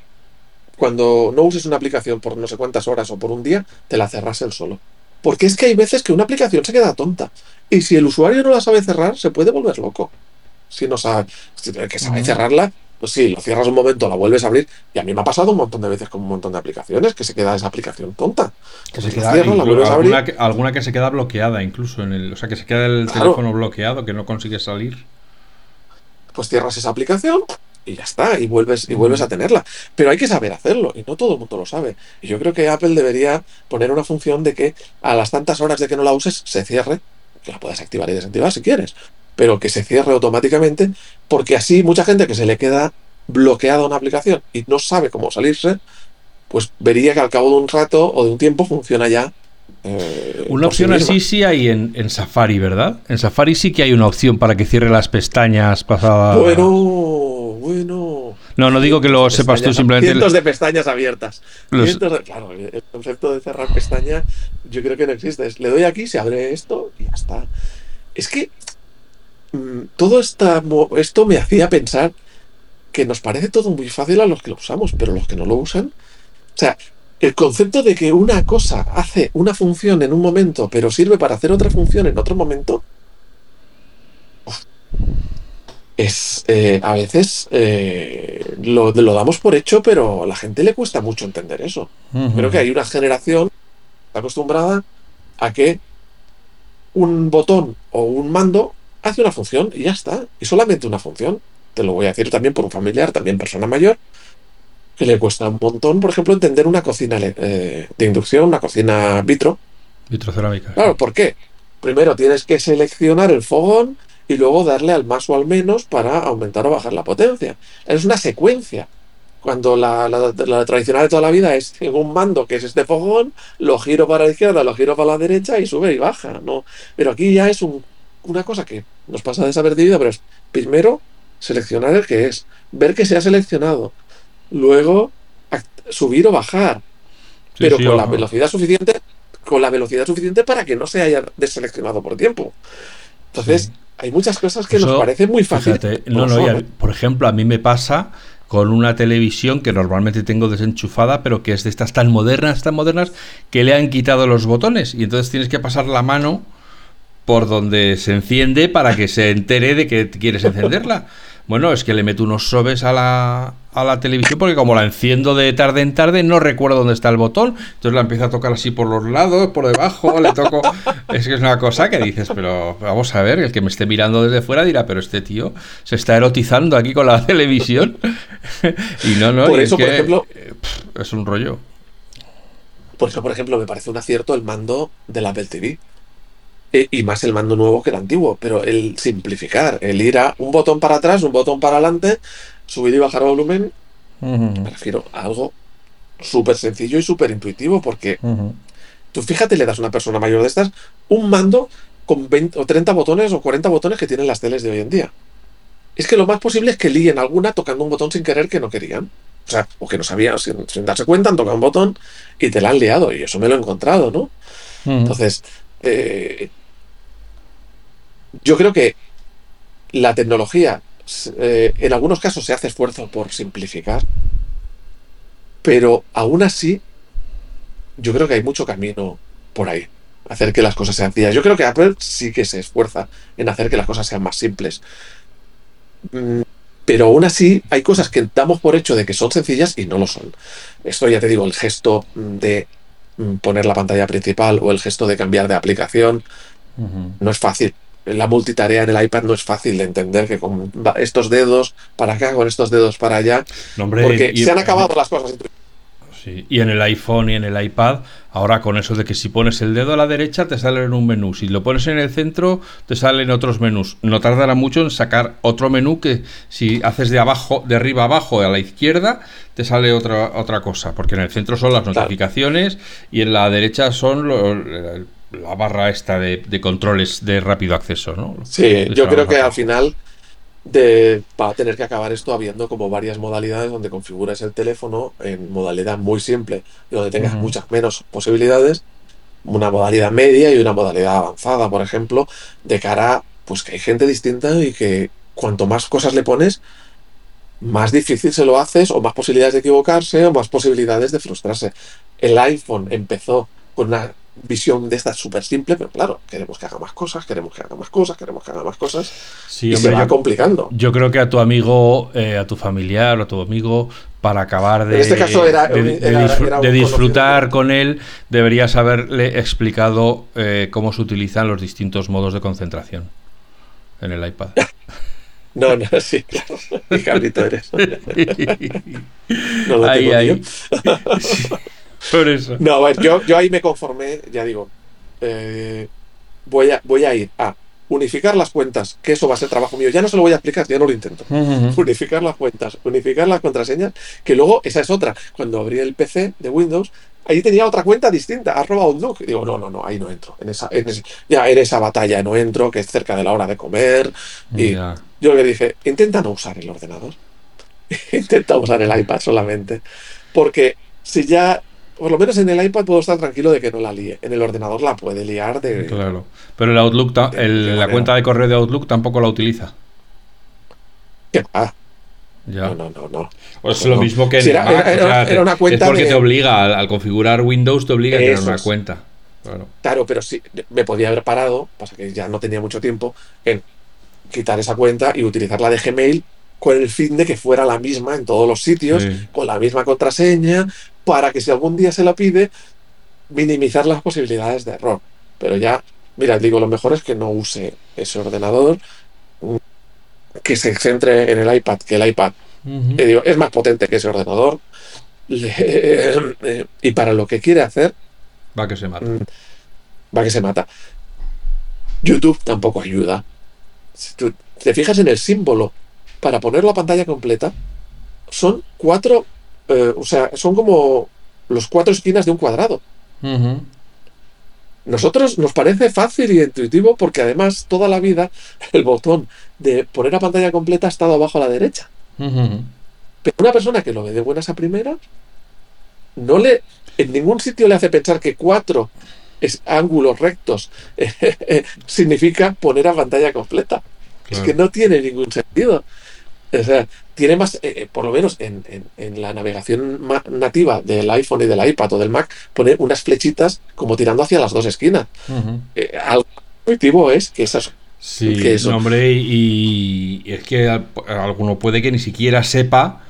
cuando no uses una aplicación por no sé cuántas horas o por un día, te la cerras el solo. Porque es que hay veces que una aplicación se queda tonta. Y si el usuario no la sabe cerrar, se puede volver loco. Si no sabe, que sabe cerrarla, pues sí, lo cierras un momento, la vuelves a abrir. Y a mí me ha pasado un montón de veces con un montón de aplicaciones que se queda esa aplicación tonta. Que se queda, alguna, que, alguna, que, se queda bloqueada incluso en el, o sea, que se queda el teléfono bloqueado, que no consigue salir. Pues cierras esa aplicación y ya está, y vuelves, y vuelves a tenerla. Pero hay que saber hacerlo, y no todo el mundo lo sabe. Y yo creo que Apple debería poner una función de que a las tantas horas de que no la uses, se cierre, que la puedes activar y desactivar si quieres, pero que se cierre automáticamente, porque así mucha gente que se le queda bloqueada una aplicación y no sabe cómo salirse, pues vería que al cabo de un rato o de un tiempo funciona ya. Eh, una opción así sí hay en, Safari, ¿verdad? En Safari sí que hay una opción para que cierre las pestañas pasadas. Bueno, bueno. No, no digo que lo sepas tú simplemente. Cientos de pestañas abiertas. claro, el concepto de cerrar pestaña yo creo que no existe. Le doy aquí, se abre esto y ya está. Es que todo esta, esto me hacía pensar que nos parece todo muy fácil a los que lo usamos, pero los que no lo usan. O sea, el concepto de que una cosa hace una función en un momento, pero sirve para hacer otra función en otro momento, es eh, a veces eh, lo, lo, damos por hecho, pero a la gente le cuesta mucho entender eso. Creo que hay una generación acostumbrada a que un botón o un mando hace una función y ya está. Y solamente una función. Te lo voy a decir también por un familiar, también persona mayor, que le cuesta un montón, por ejemplo, entender una cocina eh, de inducción, una cocina vitro. Vitrocerámica. Claro, ¿por qué? Primero tienes que seleccionar el fogón y luego darle al más o al menos para aumentar o bajar la potencia. Es una secuencia. Cuando la, la, tradicional de toda la vida es en un mando que es este fogón, lo giro para la izquierda, lo giro para la derecha y sube y baja. ¿no? Pero aquí ya es un una cosa que nos pasa desapercibida, pero es primero seleccionar el que es, ver que se ha seleccionado, luego subir o bajar, pero con la velocidad suficiente, con la velocidad suficiente para que no se haya deseleccionado por tiempo. Entonces, hay muchas cosas que nos parecen muy fáciles. no, no, por ejemplo, a mí me pasa con una televisión que normalmente tengo desenchufada, pero que es de estas tan modernas, tan modernas, que le han quitado los botones. Y entonces tienes que pasar la mano por donde se enciende para que se entere de que quieres encenderla. Bueno, es que le meto unos sobes a la, a la televisión porque como la enciendo de tarde en tarde no recuerdo dónde está el botón. Entonces la empiezo a tocar así por los lados, por debajo, le toco... Es que es una cosa que dices, pero vamos a ver, el que me esté mirando desde fuera dirá, pero este tío se está erotizando aquí con la televisión. y no, no, por eso, por ejemplo... Es un rollo. Por eso, por ejemplo, me parece un acierto el mando del Apple TV. Eh, y más el mando nuevo que el antiguo, pero el simplificar, el ir a un botón para atrás, un botón para adelante, subir y bajar volumen, me refiero a algo súper sencillo y súper intuitivo, porque tú fíjate, le das a una persona mayor de estas un mando con 20 o 30 botones o 40 botones que tienen las teles de hoy en día. Es que lo más posible es que líen alguna tocando un botón sin querer que no querían. O sea, o que no sabían, sin, darse cuenta, han tocado un botón y te la han liado. Y eso me lo he encontrado, ¿no? Entonces, eh, yo creo que la tecnología, eh, en algunos casos se hace esfuerzo por simplificar, pero aún así, yo creo que hay mucho camino por ahí, hacer que las cosas sean sencillas. Yo creo que Apple sí que se esfuerza en hacer que las cosas sean más simples. Mm, pero aún así hay cosas que damos por hecho de que son sencillas y no lo son. Esto ya te digo, el gesto de poner la pantalla principal o el gesto de cambiar de aplicación no es fácil la multitarea en el iPad no es fácil de entender que con estos dedos para acá, con estos dedos para allá, porque se han acabado las cosas. Y en el iPhone y en el iPad, ahora con eso de que si pones el dedo a la derecha te sale en un menú, si lo pones en el centro te salen otros menús. No tardará mucho en sacar otro menú que si haces de abajo, de arriba abajo a la izquierda, te sale otra otra cosa, porque en el centro son las notificaciones y en la derecha son la barra esta de, controles de rápido acceso, ¿no? Sí, yo creo que al final de, va a tener que acabar esto habiendo como varias modalidades donde configuras el teléfono en modalidad muy simple y donde tengas muchas menos posibilidades, una modalidad media y una modalidad avanzada, por ejemplo, de cara pues que hay gente distinta y que cuanto más cosas le pones, más difícil se lo haces o más posibilidades de equivocarse o más posibilidades de frustrarse. El iPhone empezó con una visión de esta súper simple, pero claro, queremos que haga más cosas, queremos que haga más cosas, queremos que haga más cosas. y se va complicando. Yo creo que a tu amigo, eh, a tu familiar o a tu amigo, para acabar de, este caso era, de, disfrutar con él, deberías haberle explicado eh, cómo se utilizan los distintos modos de concentración en el iPad. No, no, sí, claro. Qué cabrito eres. no lo ahí, ahí. Por eso. No, yo, yo ahí me conformé, ya digo, eh, voy, a, voy a ir a unificar las cuentas, que eso va a ser trabajo mío. Ya no se lo voy a explicar, ya no lo intento. Unificar las cuentas, unificar las contraseñas, que luego esa es otra. Cuando abrí el PC de Windows, ahí tenía otra cuenta distinta, arroba Outlook. digo, no, no, no, ahí no entro. En esa, ya en esa batalla no entro, que es cerca de la hora de comer. Y yo le dije, intenta no usar el ordenador. intenta usar el iPad solamente. Porque si ya por lo menos en el iPad puedo estar tranquilo de que no la líe. En el ordenador la puede liar de. Claro. Pero el Outlook, la cuenta de correo de Outlook tampoco la utiliza. ¿Qué Ya. No, no, no. no. Pues es lo mismo que era, una cuenta es porque te obliga, al, configurar Windows, te obliga a tener una cuenta. Claro. claro, pero sí, me podía haber parado, pasa que ya no tenía mucho tiempo, en quitar esa cuenta y utilizarla de Gmail con el fin de que fuera la misma en todos los sitios, con la misma contraseña, para que si algún día se la pide, minimizar las posibilidades de error. Pero ya, mira, digo, lo mejor es que no use ese ordenador, que se centre en el iPad, que el iPad digo, es más potente que ese ordenador. y para lo que quiere hacer, va que se mata. Mm, va que se mata. YouTube tampoco ayuda. Si tú te fijas en el símbolo para poner la pantalla completa, son cuatro eh, o sea, son como los cuatro esquinas de un cuadrado. Nosotros nos parece fácil y intuitivo porque además toda la vida el botón de poner la pantalla completa ha estado abajo a la derecha. Pero una persona que lo ve de buenas a primeras, no le, en ningún sitio le hace pensar que cuatro ángulos rectos significa poner a pantalla completa. Es que no tiene ningún sentido. O sea, tiene más, eh, eh, por lo menos en, la navegación nativa del iPhone y del iPad o del Mac, pone unas flechitas como tirando hacia las dos esquinas. Eh, algo intuitivo es que esas. Sí, hombre, y, es que alguno puede que ni siquiera sepa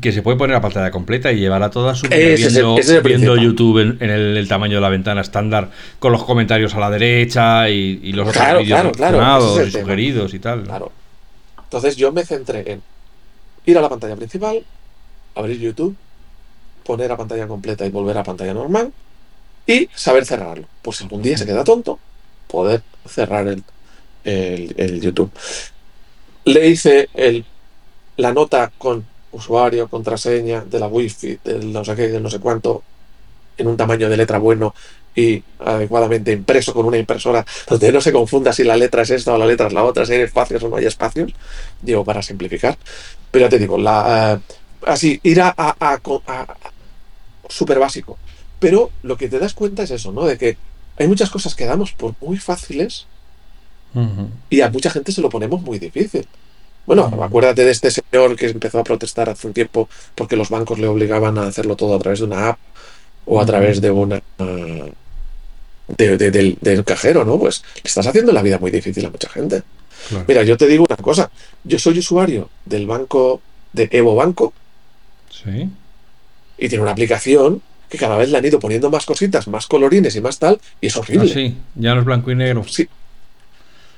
que se puede poner la pantalla completa y llevar a toda su vida viendo, YouTube en, el, tamaño de la ventana estándar con los comentarios a la derecha y, los claro, vídeos claro, y sugeridos y tal. Claro. Entonces yo me centré en ir a la pantalla principal, abrir YouTube, poner a pantalla completa y volver a pantalla normal y saber cerrarlo. Por si algún día se queda tonto, poder cerrar el, el, YouTube. Le hice el, la nota con usuario, contraseña de la wifi, del no sé qué, del no sé cuánto, en un tamaño de letra bueno y adecuadamente impreso con una impresora donde no se confunda si la letra es esta o la letra es la otra, si hay espacios o no hay espacios, digo para simplificar. Pero ya te digo, la, eh, así, ir a, a, súper básico. Pero lo que te das cuenta es eso, ¿no? De que hay muchas cosas que damos por muy fáciles y a mucha gente se lo ponemos muy difícil. Bueno, acuérdate de este señor que empezó a protestar hace un tiempo porque los bancos le obligaban a hacerlo todo a través de una app o a través de una del, cajero, ¿no? Pues le estás haciendo la vida muy difícil a mucha gente. Mira, yo te digo una cosa. Yo soy usuario del banco de Evo Banco. Sí. Y tiene una aplicación que cada vez le han ido poniendo más cositas, más colorines y más tal, y es horrible. Ah, sí, ya no es blanco y negro. Sí.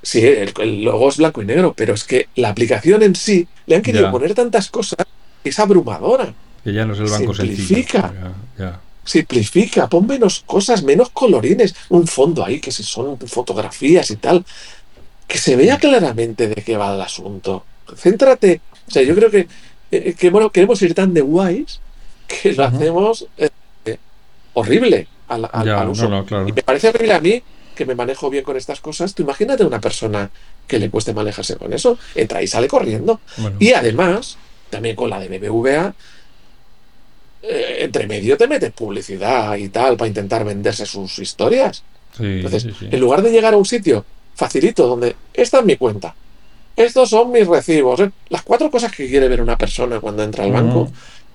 Sí, el, logo es blanco y negro, pero es que la aplicación en sí le han querido poner tantas cosas que es abrumadora. Que ya no es el banco Simplifica. Ya, Simplifica, pon menos cosas, menos colorines, un fondo ahí que si son fotografías y tal que se vea claramente de qué va el asunto. Céntrate. O sea, yo creo que, eh, que bueno, queremos ir tan de guays que lo hacemos eh, horrible al, uso. Y me parece horrible a mí que me manejo bien con estas cosas. Tú imagínate una persona que le cueste manejarse con eso. Entra y sale corriendo. Y además, también con la de BBVA, eh, entre medio te metes publicidad y tal para intentar venderse sus historias. Entonces, en lugar de llegar a un sitio facilito, donde esta es mi cuenta, estos son mis recibos, ¿eh? las cuatro cosas que quiere ver una persona cuando entra al banco.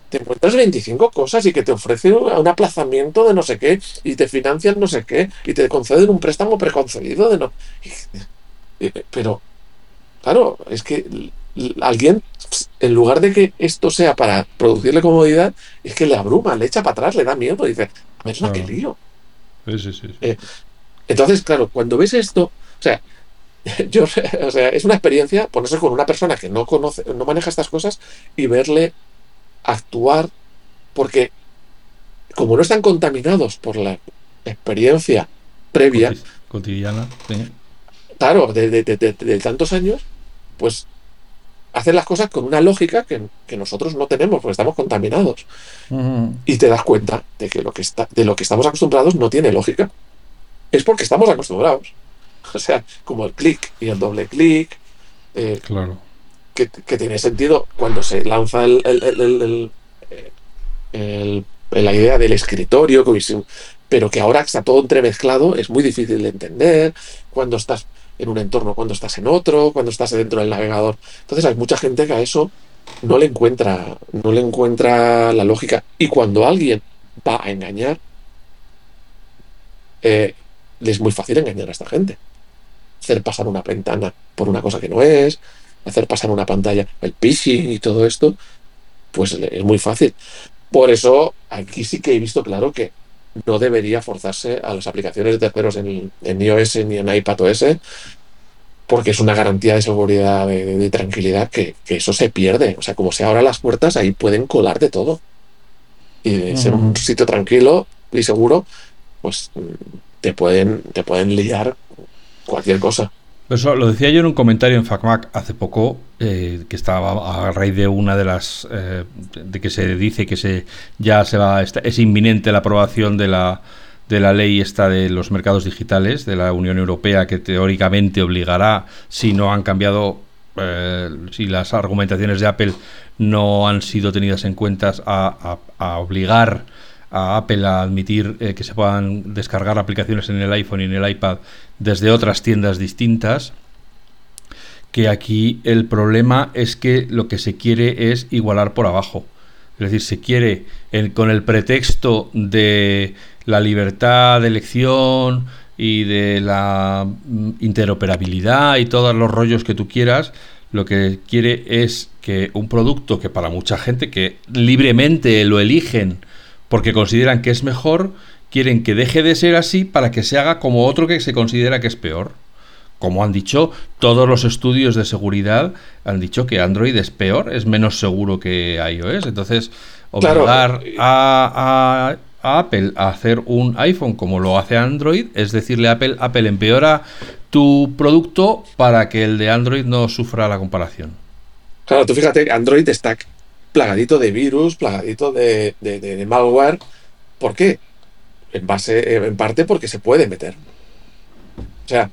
Te encuentras 25 cosas y que te ofrecen un aplazamiento de no sé qué y te financian no sé qué y te conceden un préstamo preconcedido de no. Pero, claro, es que alguien, en lugar de que esto sea para producirle comodidad, es que le abruma, le echa para atrás, le da miedo y dice, a ver la que lío. Eh, entonces, claro, cuando ves esto, o sea, yo, o sea, es una experiencia ponerse con una persona que no conoce, no maneja estas cosas y verle actuar, porque como no están contaminados por la experiencia previa, cotidiana, claro, de, tantos años, pues hacen las cosas con una lógica que, nosotros no tenemos, porque estamos contaminados. Y te das cuenta de que lo que está, de lo que estamos acostumbrados no tiene lógica. Es porque estamos acostumbrados. O sea, como el clic y el doble clic. Eh, claro. Que, tiene sentido cuando se lanza el, la idea del escritorio, pero que ahora está todo entremezclado, es muy difícil de entender cuando estás en un entorno, cuando estás en otro, cuando estás dentro del navegador. Entonces hay mucha gente que a eso no le encuentra, no le encuentra la lógica. Y cuando alguien va a engañar, eh, es muy fácil engañar a esta gente hacer pasar una ventana por una cosa que no es, hacer pasar una pantalla, el phishing y todo esto, pues es muy fácil. Por eso aquí sí que he visto claro que no debería forzarse a las aplicaciones de terceros en, iOS ni en iPadOS, porque es una garantía de seguridad, de, tranquilidad, que, eso se pierde. O sea, como se abran las puertas, ahí pueden colar de todo. Y de ser un sitio tranquilo y seguro, pues te pueden, te pueden liar cualquier cosa. Eso lo decía yo en un comentario en FacMac hace poco, eh, que estaba a raíz de una de las. Eh, de que se dice que se ya se va. Es inminente la aprobación de la, de la ley esta de los mercados digitales de la Unión Europea, que teóricamente obligará, si no han cambiado. Eh, si las argumentaciones de Apple no han sido tenidas en cuenta, a, a obligar a Apple a admitir eh, que se puedan descargar aplicaciones en el iPhone y en el iPad desde otras tiendas distintas que aquí el problema es que lo que se quiere es igualar por abajo. Es decir, se quiere con el pretexto de la libertad de elección y de la mm, interoperabilidad y todos los rollos que tú quieras, lo que quiere es que un producto que para mucha gente que libremente lo eligen porque consideran que es mejor, quieren que deje de ser así para que se haga como otro que se considera que es peor. Como han dicho, todos los estudios de seguridad han dicho que Android es peor, es menos seguro que iOS. Entonces, obligar a, Apple a hacer un iPhone como lo hace Android es decirle a Apple, Apple empeora tu producto para que el de Android no sufra la comparación. Claro, tú fíjate, Android está plagadito de virus, plagadito de, de malware. ¿Por qué? En base, en parte porque se puede meter. O sea,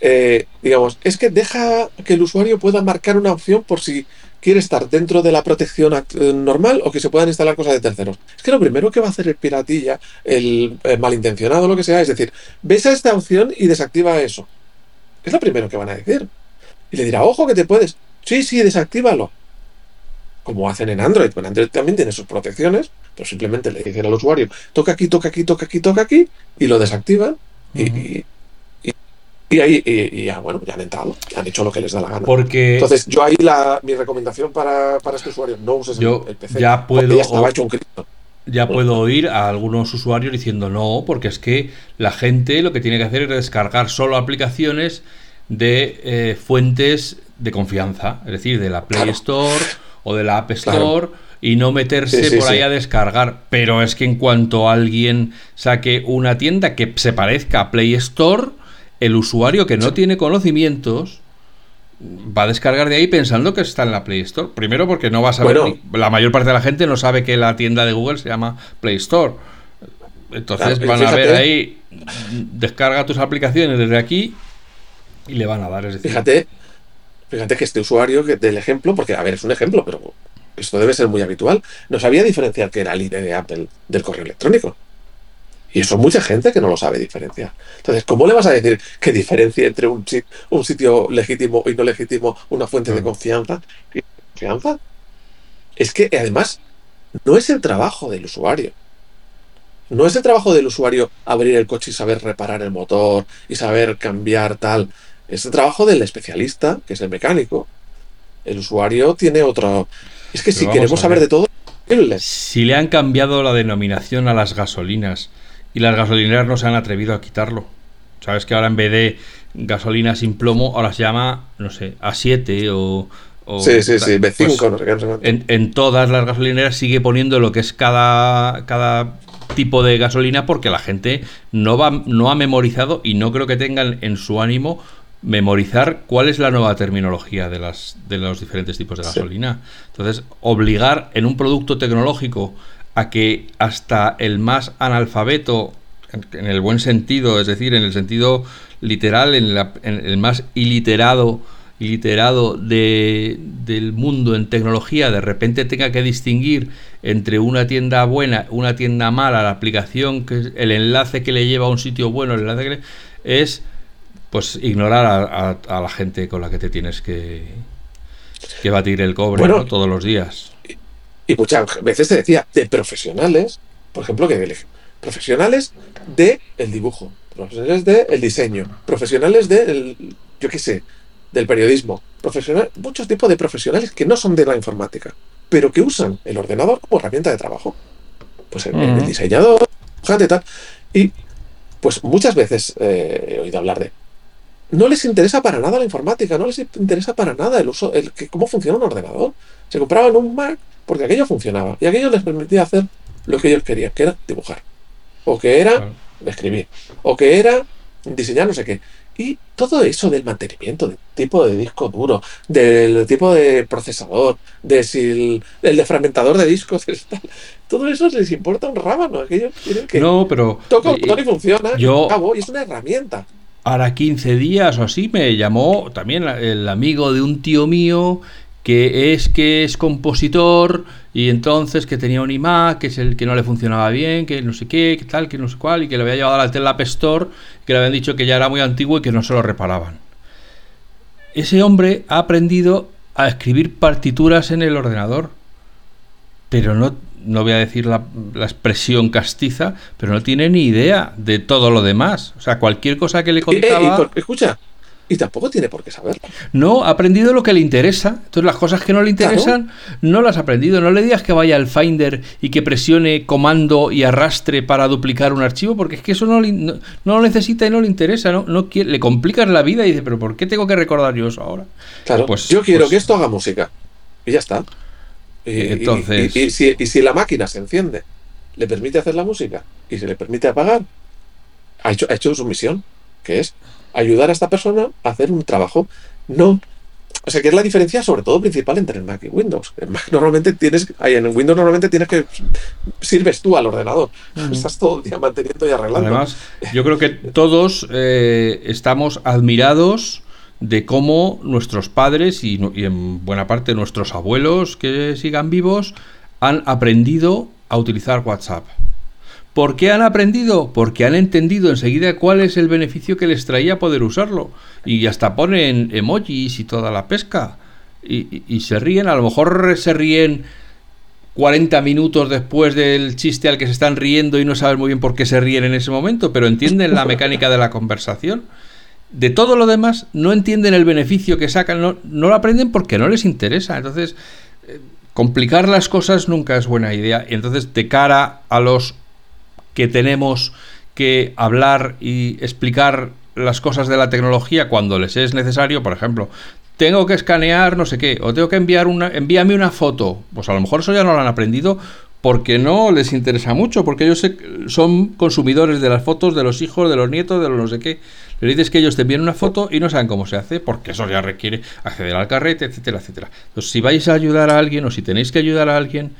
eh, digamos, es que deja que el usuario pueda marcar una opción por si quiere estar dentro de la protección eh, normal o que se puedan instalar cosas de terceros. Es que lo primero que va a hacer el piratilla, el, malintencionado, lo que sea, es decir, ves a esta opción y desactiva eso. Es lo primero que van a decir. Y le dirá, ojo que te puedes. Sí, sí, desactívalo. Como hacen en Android. Bueno, Android también tiene sus protecciones, pero simplemente le dicen al usuario, toca aquí, toca aquí, toca aquí, toca aquí, y lo desactivan. y, y ahí, y, ya, bueno, ya han entrado, ya han hecho lo que les da la gana. Porque... Entonces, yo ahí la, mi recomendación para, para este usuario, no uses yo el, PC. Ya puedo, ya estaba hecho un Ya puedo oír a algunos usuarios diciendo no, porque es que la gente lo que tiene que hacer es descargar solo aplicaciones de eh, fuentes de confianza, es decir, de la Play Store o de la App Store. y no meterse por ahí a descargar. Pero es que en cuanto alguien saque una tienda que se parezca a Play Store, el usuario que no tiene conocimientos va a descargar de ahí pensando que está en la Play Store. Primero porque no va a saber, la mayor parte de la gente no sabe que la tienda de Google se llama Play Store. Entonces van a ver ahí, descarga tus aplicaciones desde aquí y le van a dar. fíjate, fíjate que este usuario que, del ejemplo, porque a ver, es un ejemplo, pero esto debe ser muy habitual, no sabía diferenciar que era el ID de Apple del correo electrónico. Y eso mucha gente que no lo sabe diferenciar. Entonces, ¿cómo le vas a decir que diferencia entre un, un sitio legítimo y no legítimo, una fuente de confianza? ¿Confianza? Es que además no es el trabajo del usuario. No es el trabajo del usuario abrir el coche y saber reparar el motor y saber cambiar tal. Es el trabajo del especialista, que es el mecánico. El usuario tiene otro. Es que si queremos saber de todo, si le han cambiado la denominación a las gasolinas y las gasolineras no se han atrevido a quitarlo. Sabes que ahora en vez de gasolina sin plomo, ahora se llama, no sé, A7 o... sí, sí, sí, B5, pues no sé qué. En, todas las gasolineras sigue poniendo lo que es cada, cada tipo de gasolina porque la gente no, va, no ha memorizado y no creo que tengan en su ánimo memorizar cuál es la nueva terminología de, las, de los diferentes tipos de gasolina. Entonces, obligar en un producto tecnológico a que hasta el más analfabeto, en el buen sentido, es decir, en el sentido literal, en, el más iliterado, iliterado de, del mundo en tecnología, de repente tenga que distinguir entre una tienda buena, una tienda mala, la aplicación, que es el enlace que le lleva a un sitio bueno, el enlace que le, es pues ignorar a, la gente con la que te tienes que, que batir el cobre todos los días. Y muchas veces te decía de profesionales, por ejemplo, que profesionales de el dibujo, profesionales de el diseño, profesionales de yo qué sé, del periodismo, profesional, muchos tipos de profesionales que no son de la informática, pero que usan el ordenador como herramienta de trabajo. Pues el, diseñador, gente tal. Y pues muchas veces eh, he oído hablar de no les interesa para nada la informática, no les interesa para nada el uso, el que, cómo funciona un ordenador. Se compraban un Mac porque aquello funcionaba y aquello les permitía hacer lo que ellos querían, que era dibujar, o que era escribir, o que era diseñar no sé qué. Y todo eso del mantenimiento, del tipo de disco duro, del tipo de procesador, de si el, defragmentador de discos, todo eso les importa un rábano. Aquellos quieren que no, pero, toca un botón y funciona, yo, y es una herramienta. Ahora 15 días o así me llamó también el amigo de un tío mío que es que es compositor y entonces que tenía un iMac, que es el que no le funcionaba bien, que no sé qué, que tal, que no sé cuál, y que le había llevado a la tela App Store, que le habían dicho que ya era muy antiguo y que no se lo reparaban. ese hombre ha aprendido a escribir partituras en el ordenador, pero no, no voy a decir la, expresión castiza, pero no tiene ni idea de todo lo demás. O sea, cualquier cosa que le contaba... escucha, y tampoco tiene por qué saberlo. No, ha aprendido lo que le interesa. Entonces las cosas que no le interesan no las ha aprendido. No le digas que vaya al Finder y que presione comando y arrastre para duplicar un archivo, porque es que eso no, no, lo necesita y no le interesa. No, no quiere, le complicas la vida y dice, pero ¿por qué tengo que recordar yo eso ahora? Claro, pues, yo quiero pues que esto haga música. Y ya está. Y, Entonces... y, si, y si la máquina se enciende, le permite hacer la música y se le permite apagar, ha hecho, ha hecho su misión, que es ayudar a esta persona a hacer un trabajo. No. O sea, que es la diferencia, sobre todo principal entre el Mac y Windows. En Mac normalmente tienes, en Windows normalmente tienes que sirves tú al ordenador. Estás todo el día manteniendo y arreglando. Además, yo creo que todos eh, estamos admirados de cómo nuestros padres y, y, en buena parte nuestros abuelos que sigan vivos han aprendido a utilizar WhatsApp. ¿Por qué han aprendido? Porque han entendido enseguida cuál es el beneficio que les traía poder usarlo. Y hasta ponen emojis y toda la pesca. Y, se ríen, a lo mejor se ríen 40 minutos después del chiste al que se están riendo y no saben muy bien por qué se ríen en ese momento, pero entienden la mecánica de la conversación. De todo lo demás, no entienden el beneficio que sacan, no, lo aprenden porque no les interesa. Entonces, eh, complicar las cosas nunca es buena idea. Y entonces, de cara a los que tenemos que hablar y explicar las cosas de la tecnología cuando les es necesario, por ejemplo, tengo que escanear no sé qué, o tengo que enviar una, envíame una foto, pues a lo mejor eso ya no lo han aprendido porque no les interesa mucho, porque ellos son consumidores de las fotos de los hijos, de los nietos, de los no sé qué. Le dices que ellos te envíen una foto y no saben cómo se hace, porque eso ya requiere acceder al carrete, etcétera, etcétera. Entonces, si vais a ayudar a alguien o si tenéis que ayudar a alguien,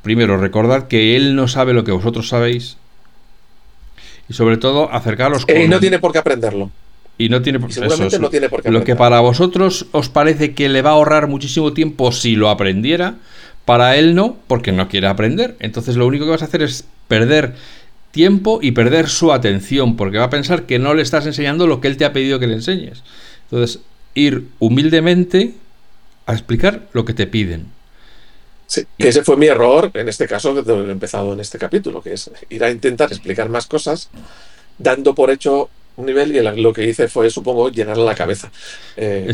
primero recordad que él no sabe lo que vosotros sabéis y sobre todo acercaros con... Y no tiene por qué aprenderlo. Y no tiene, seguramente no tiene por qué Lo que para vosotros os parece que le va a ahorrar muchísimo tiempo si lo aprendiera, para él no, porque no quiere aprender. Entonces lo único que vas a hacer es perder tiempo y perder su atención, porque va a pensar que no le estás enseñando lo que él te ha pedido que le enseñes. Entonces, ir humildemente a explicar lo que te piden. Sí, que ese fue mi error, en este caso, que he empezado en este capítulo, que es ir a intentar explicar más cosas, dando por hecho un nivel y lo que hice fue, supongo, llenar la cabeza eh,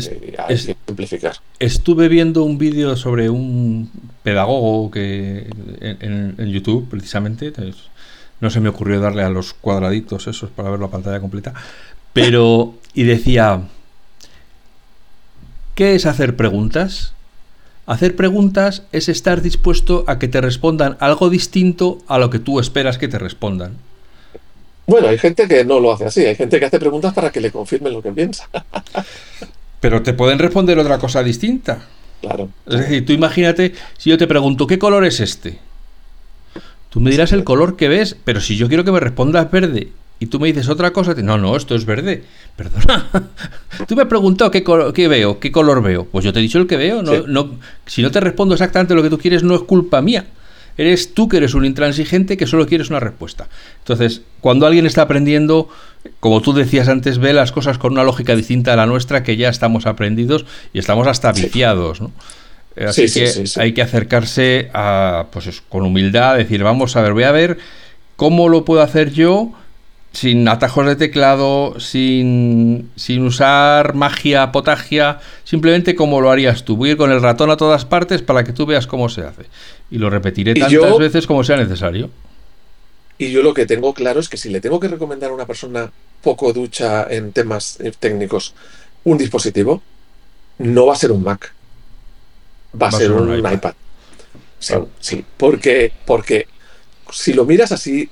es, simplificar. Estuve viendo un vídeo sobre un pedagogo que en, YouTube, precisamente, no se me ocurrió darle a los cuadraditos esos para ver la pantalla completa, pero, y decía, ¿qué es hacer preguntas? Hacer preguntas es estar dispuesto a que te respondan algo distinto a lo que tú esperas que te respondan. Bueno, hay gente que no lo hace así, hay gente que hace preguntas para que le confirmen lo que piensa. Pero te pueden responder otra cosa distinta. Claro. Es decir, tú imagínate, si yo te pregunto, ¿qué color es este? Tú me dirás el color que ves, pero si yo quiero que me respondas verde y tú me dices otra cosa, no, no, esto es verde. Perdona. tú me has preguntado qué, qué, veo, qué color veo. Pues yo te he dicho el que veo. No, no, si no te respondo exactamente lo que tú quieres, no es culpa mía. Eres tú que eres un intransigente que solo quieres una respuesta. Entonces, cuando alguien está aprendiendo, como tú decías antes, ve las cosas con una lógica distinta a la nuestra, que ya estamos aprendidos y estamos hasta viciados, ¿no? Así que hay que acercarse a, pues con humildad, decir, vamos a ver, voy a ver cómo lo puedo hacer yo sin atajos de teclado, sin, sin, usar magia, potagia, simplemente como lo harías tú. Voy a ir con el ratón a todas partes para que tú veas cómo se hace. Y lo repetiré tantas veces como sea necesario. Y yo lo que tengo claro es que si le tengo que recomendar a una persona poco ducha en temas eh, técnicos un dispositivo, no va a ser un Mac. Va, a ser un, iPad. Sí, porque, porque si lo miras así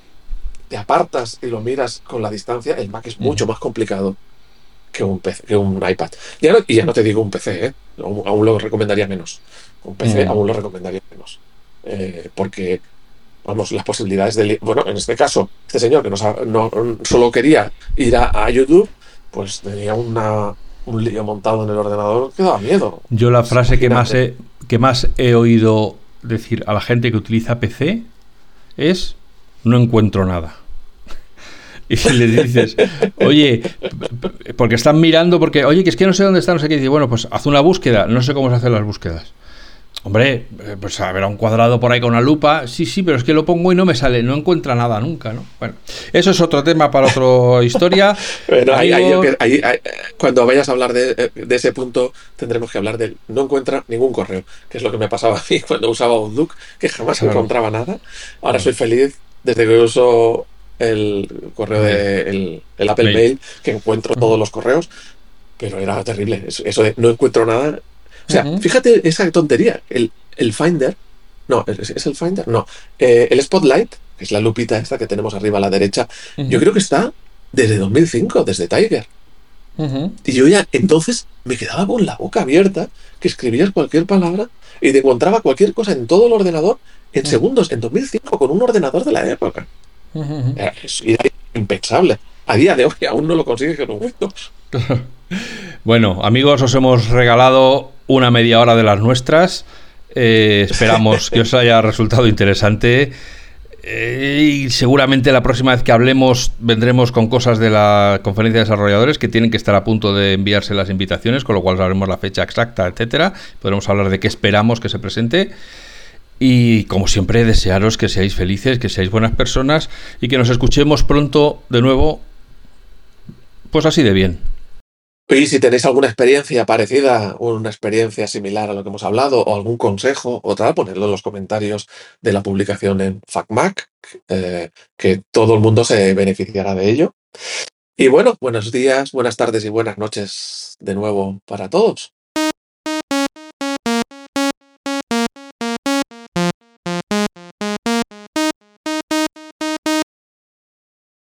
te apartas y lo miras con la distancia, el Mac es mucho más complicado que un, PC, que un iPad. Ya y ya no te digo un PC, ¿eh? aún, lo recomendaría menos. Un PC aún lo recomendaría menos. Eh, porque, vamos, las posibilidades de... Bueno, en este caso, este señor que no, solo quería ir a, YouTube, pues tenía una, un lío montado en el ordenador que daba miedo. Yo la frase que más, he, que más he oído decir a la gente que utiliza PC es no encuentro nada. y le dices, oye, porque están mirando, porque, oye, que es que no sé dónde está, no sé qué, y dice, bueno, pues haz una búsqueda, no sé cómo se hacen las búsquedas. Hombre, eh, pues a ver, un cuadrado por ahí con una lupa, sí, sí, pero es que lo pongo y no me sale, no encuentra nada nunca, ¿no? Bueno, eso es otro tema para otra historia. cuando vayas a hablar de, ese punto, tendremos que hablar de no encuentra ningún correo, que es lo que me pasaba a mí cuando usaba Outlook, que jamás encontraba nada. Ahora soy feliz desde que uso el correo de el, Apple Mail. que encuentro todos los correos, pero era terrible. Eso de no encuentro nada o sea, fíjate esa tontería. El, el Finder, no, ¿es, el Finder? No. Eh, el Spotlight, que es la lupita esta que tenemos arriba a la derecha, yo creo que está desde 2005, desde Tiger. Y yo ya entonces me quedaba con la boca abierta, que escribías cualquier palabra y te encontraba cualquier cosa en todo el ordenador en segundos, en 2005, con un ordenador de la época. Era, impensable. A día de hoy aún no lo consigues con un Windows. bueno, amigos, os hemos regalado una media hora de las nuestras. Eh, esperamos que os haya resultado interesante. Eh, y seguramente la próxima vez que hablemos vendremos con cosas de la conferencia de desarrolladores que tienen que estar a punto de enviarse las invitaciones, con lo cual sabremos la fecha exacta, etcétera. Podremos hablar de qué esperamos que se presente. Y como siempre, desearos que seáis felices, que seáis buenas personas y que nos escuchemos pronto de nuevo, pues así de bien. Y si tenéis alguna experiencia parecida, una experiencia similar a lo que hemos hablado, o algún consejo o tal, ponedlo en los comentarios de la publicación en FacMac, eh, que todo el mundo se beneficiará de ello. Y bueno, buenos días, buenas tardes y buenas noches de nuevo para todos.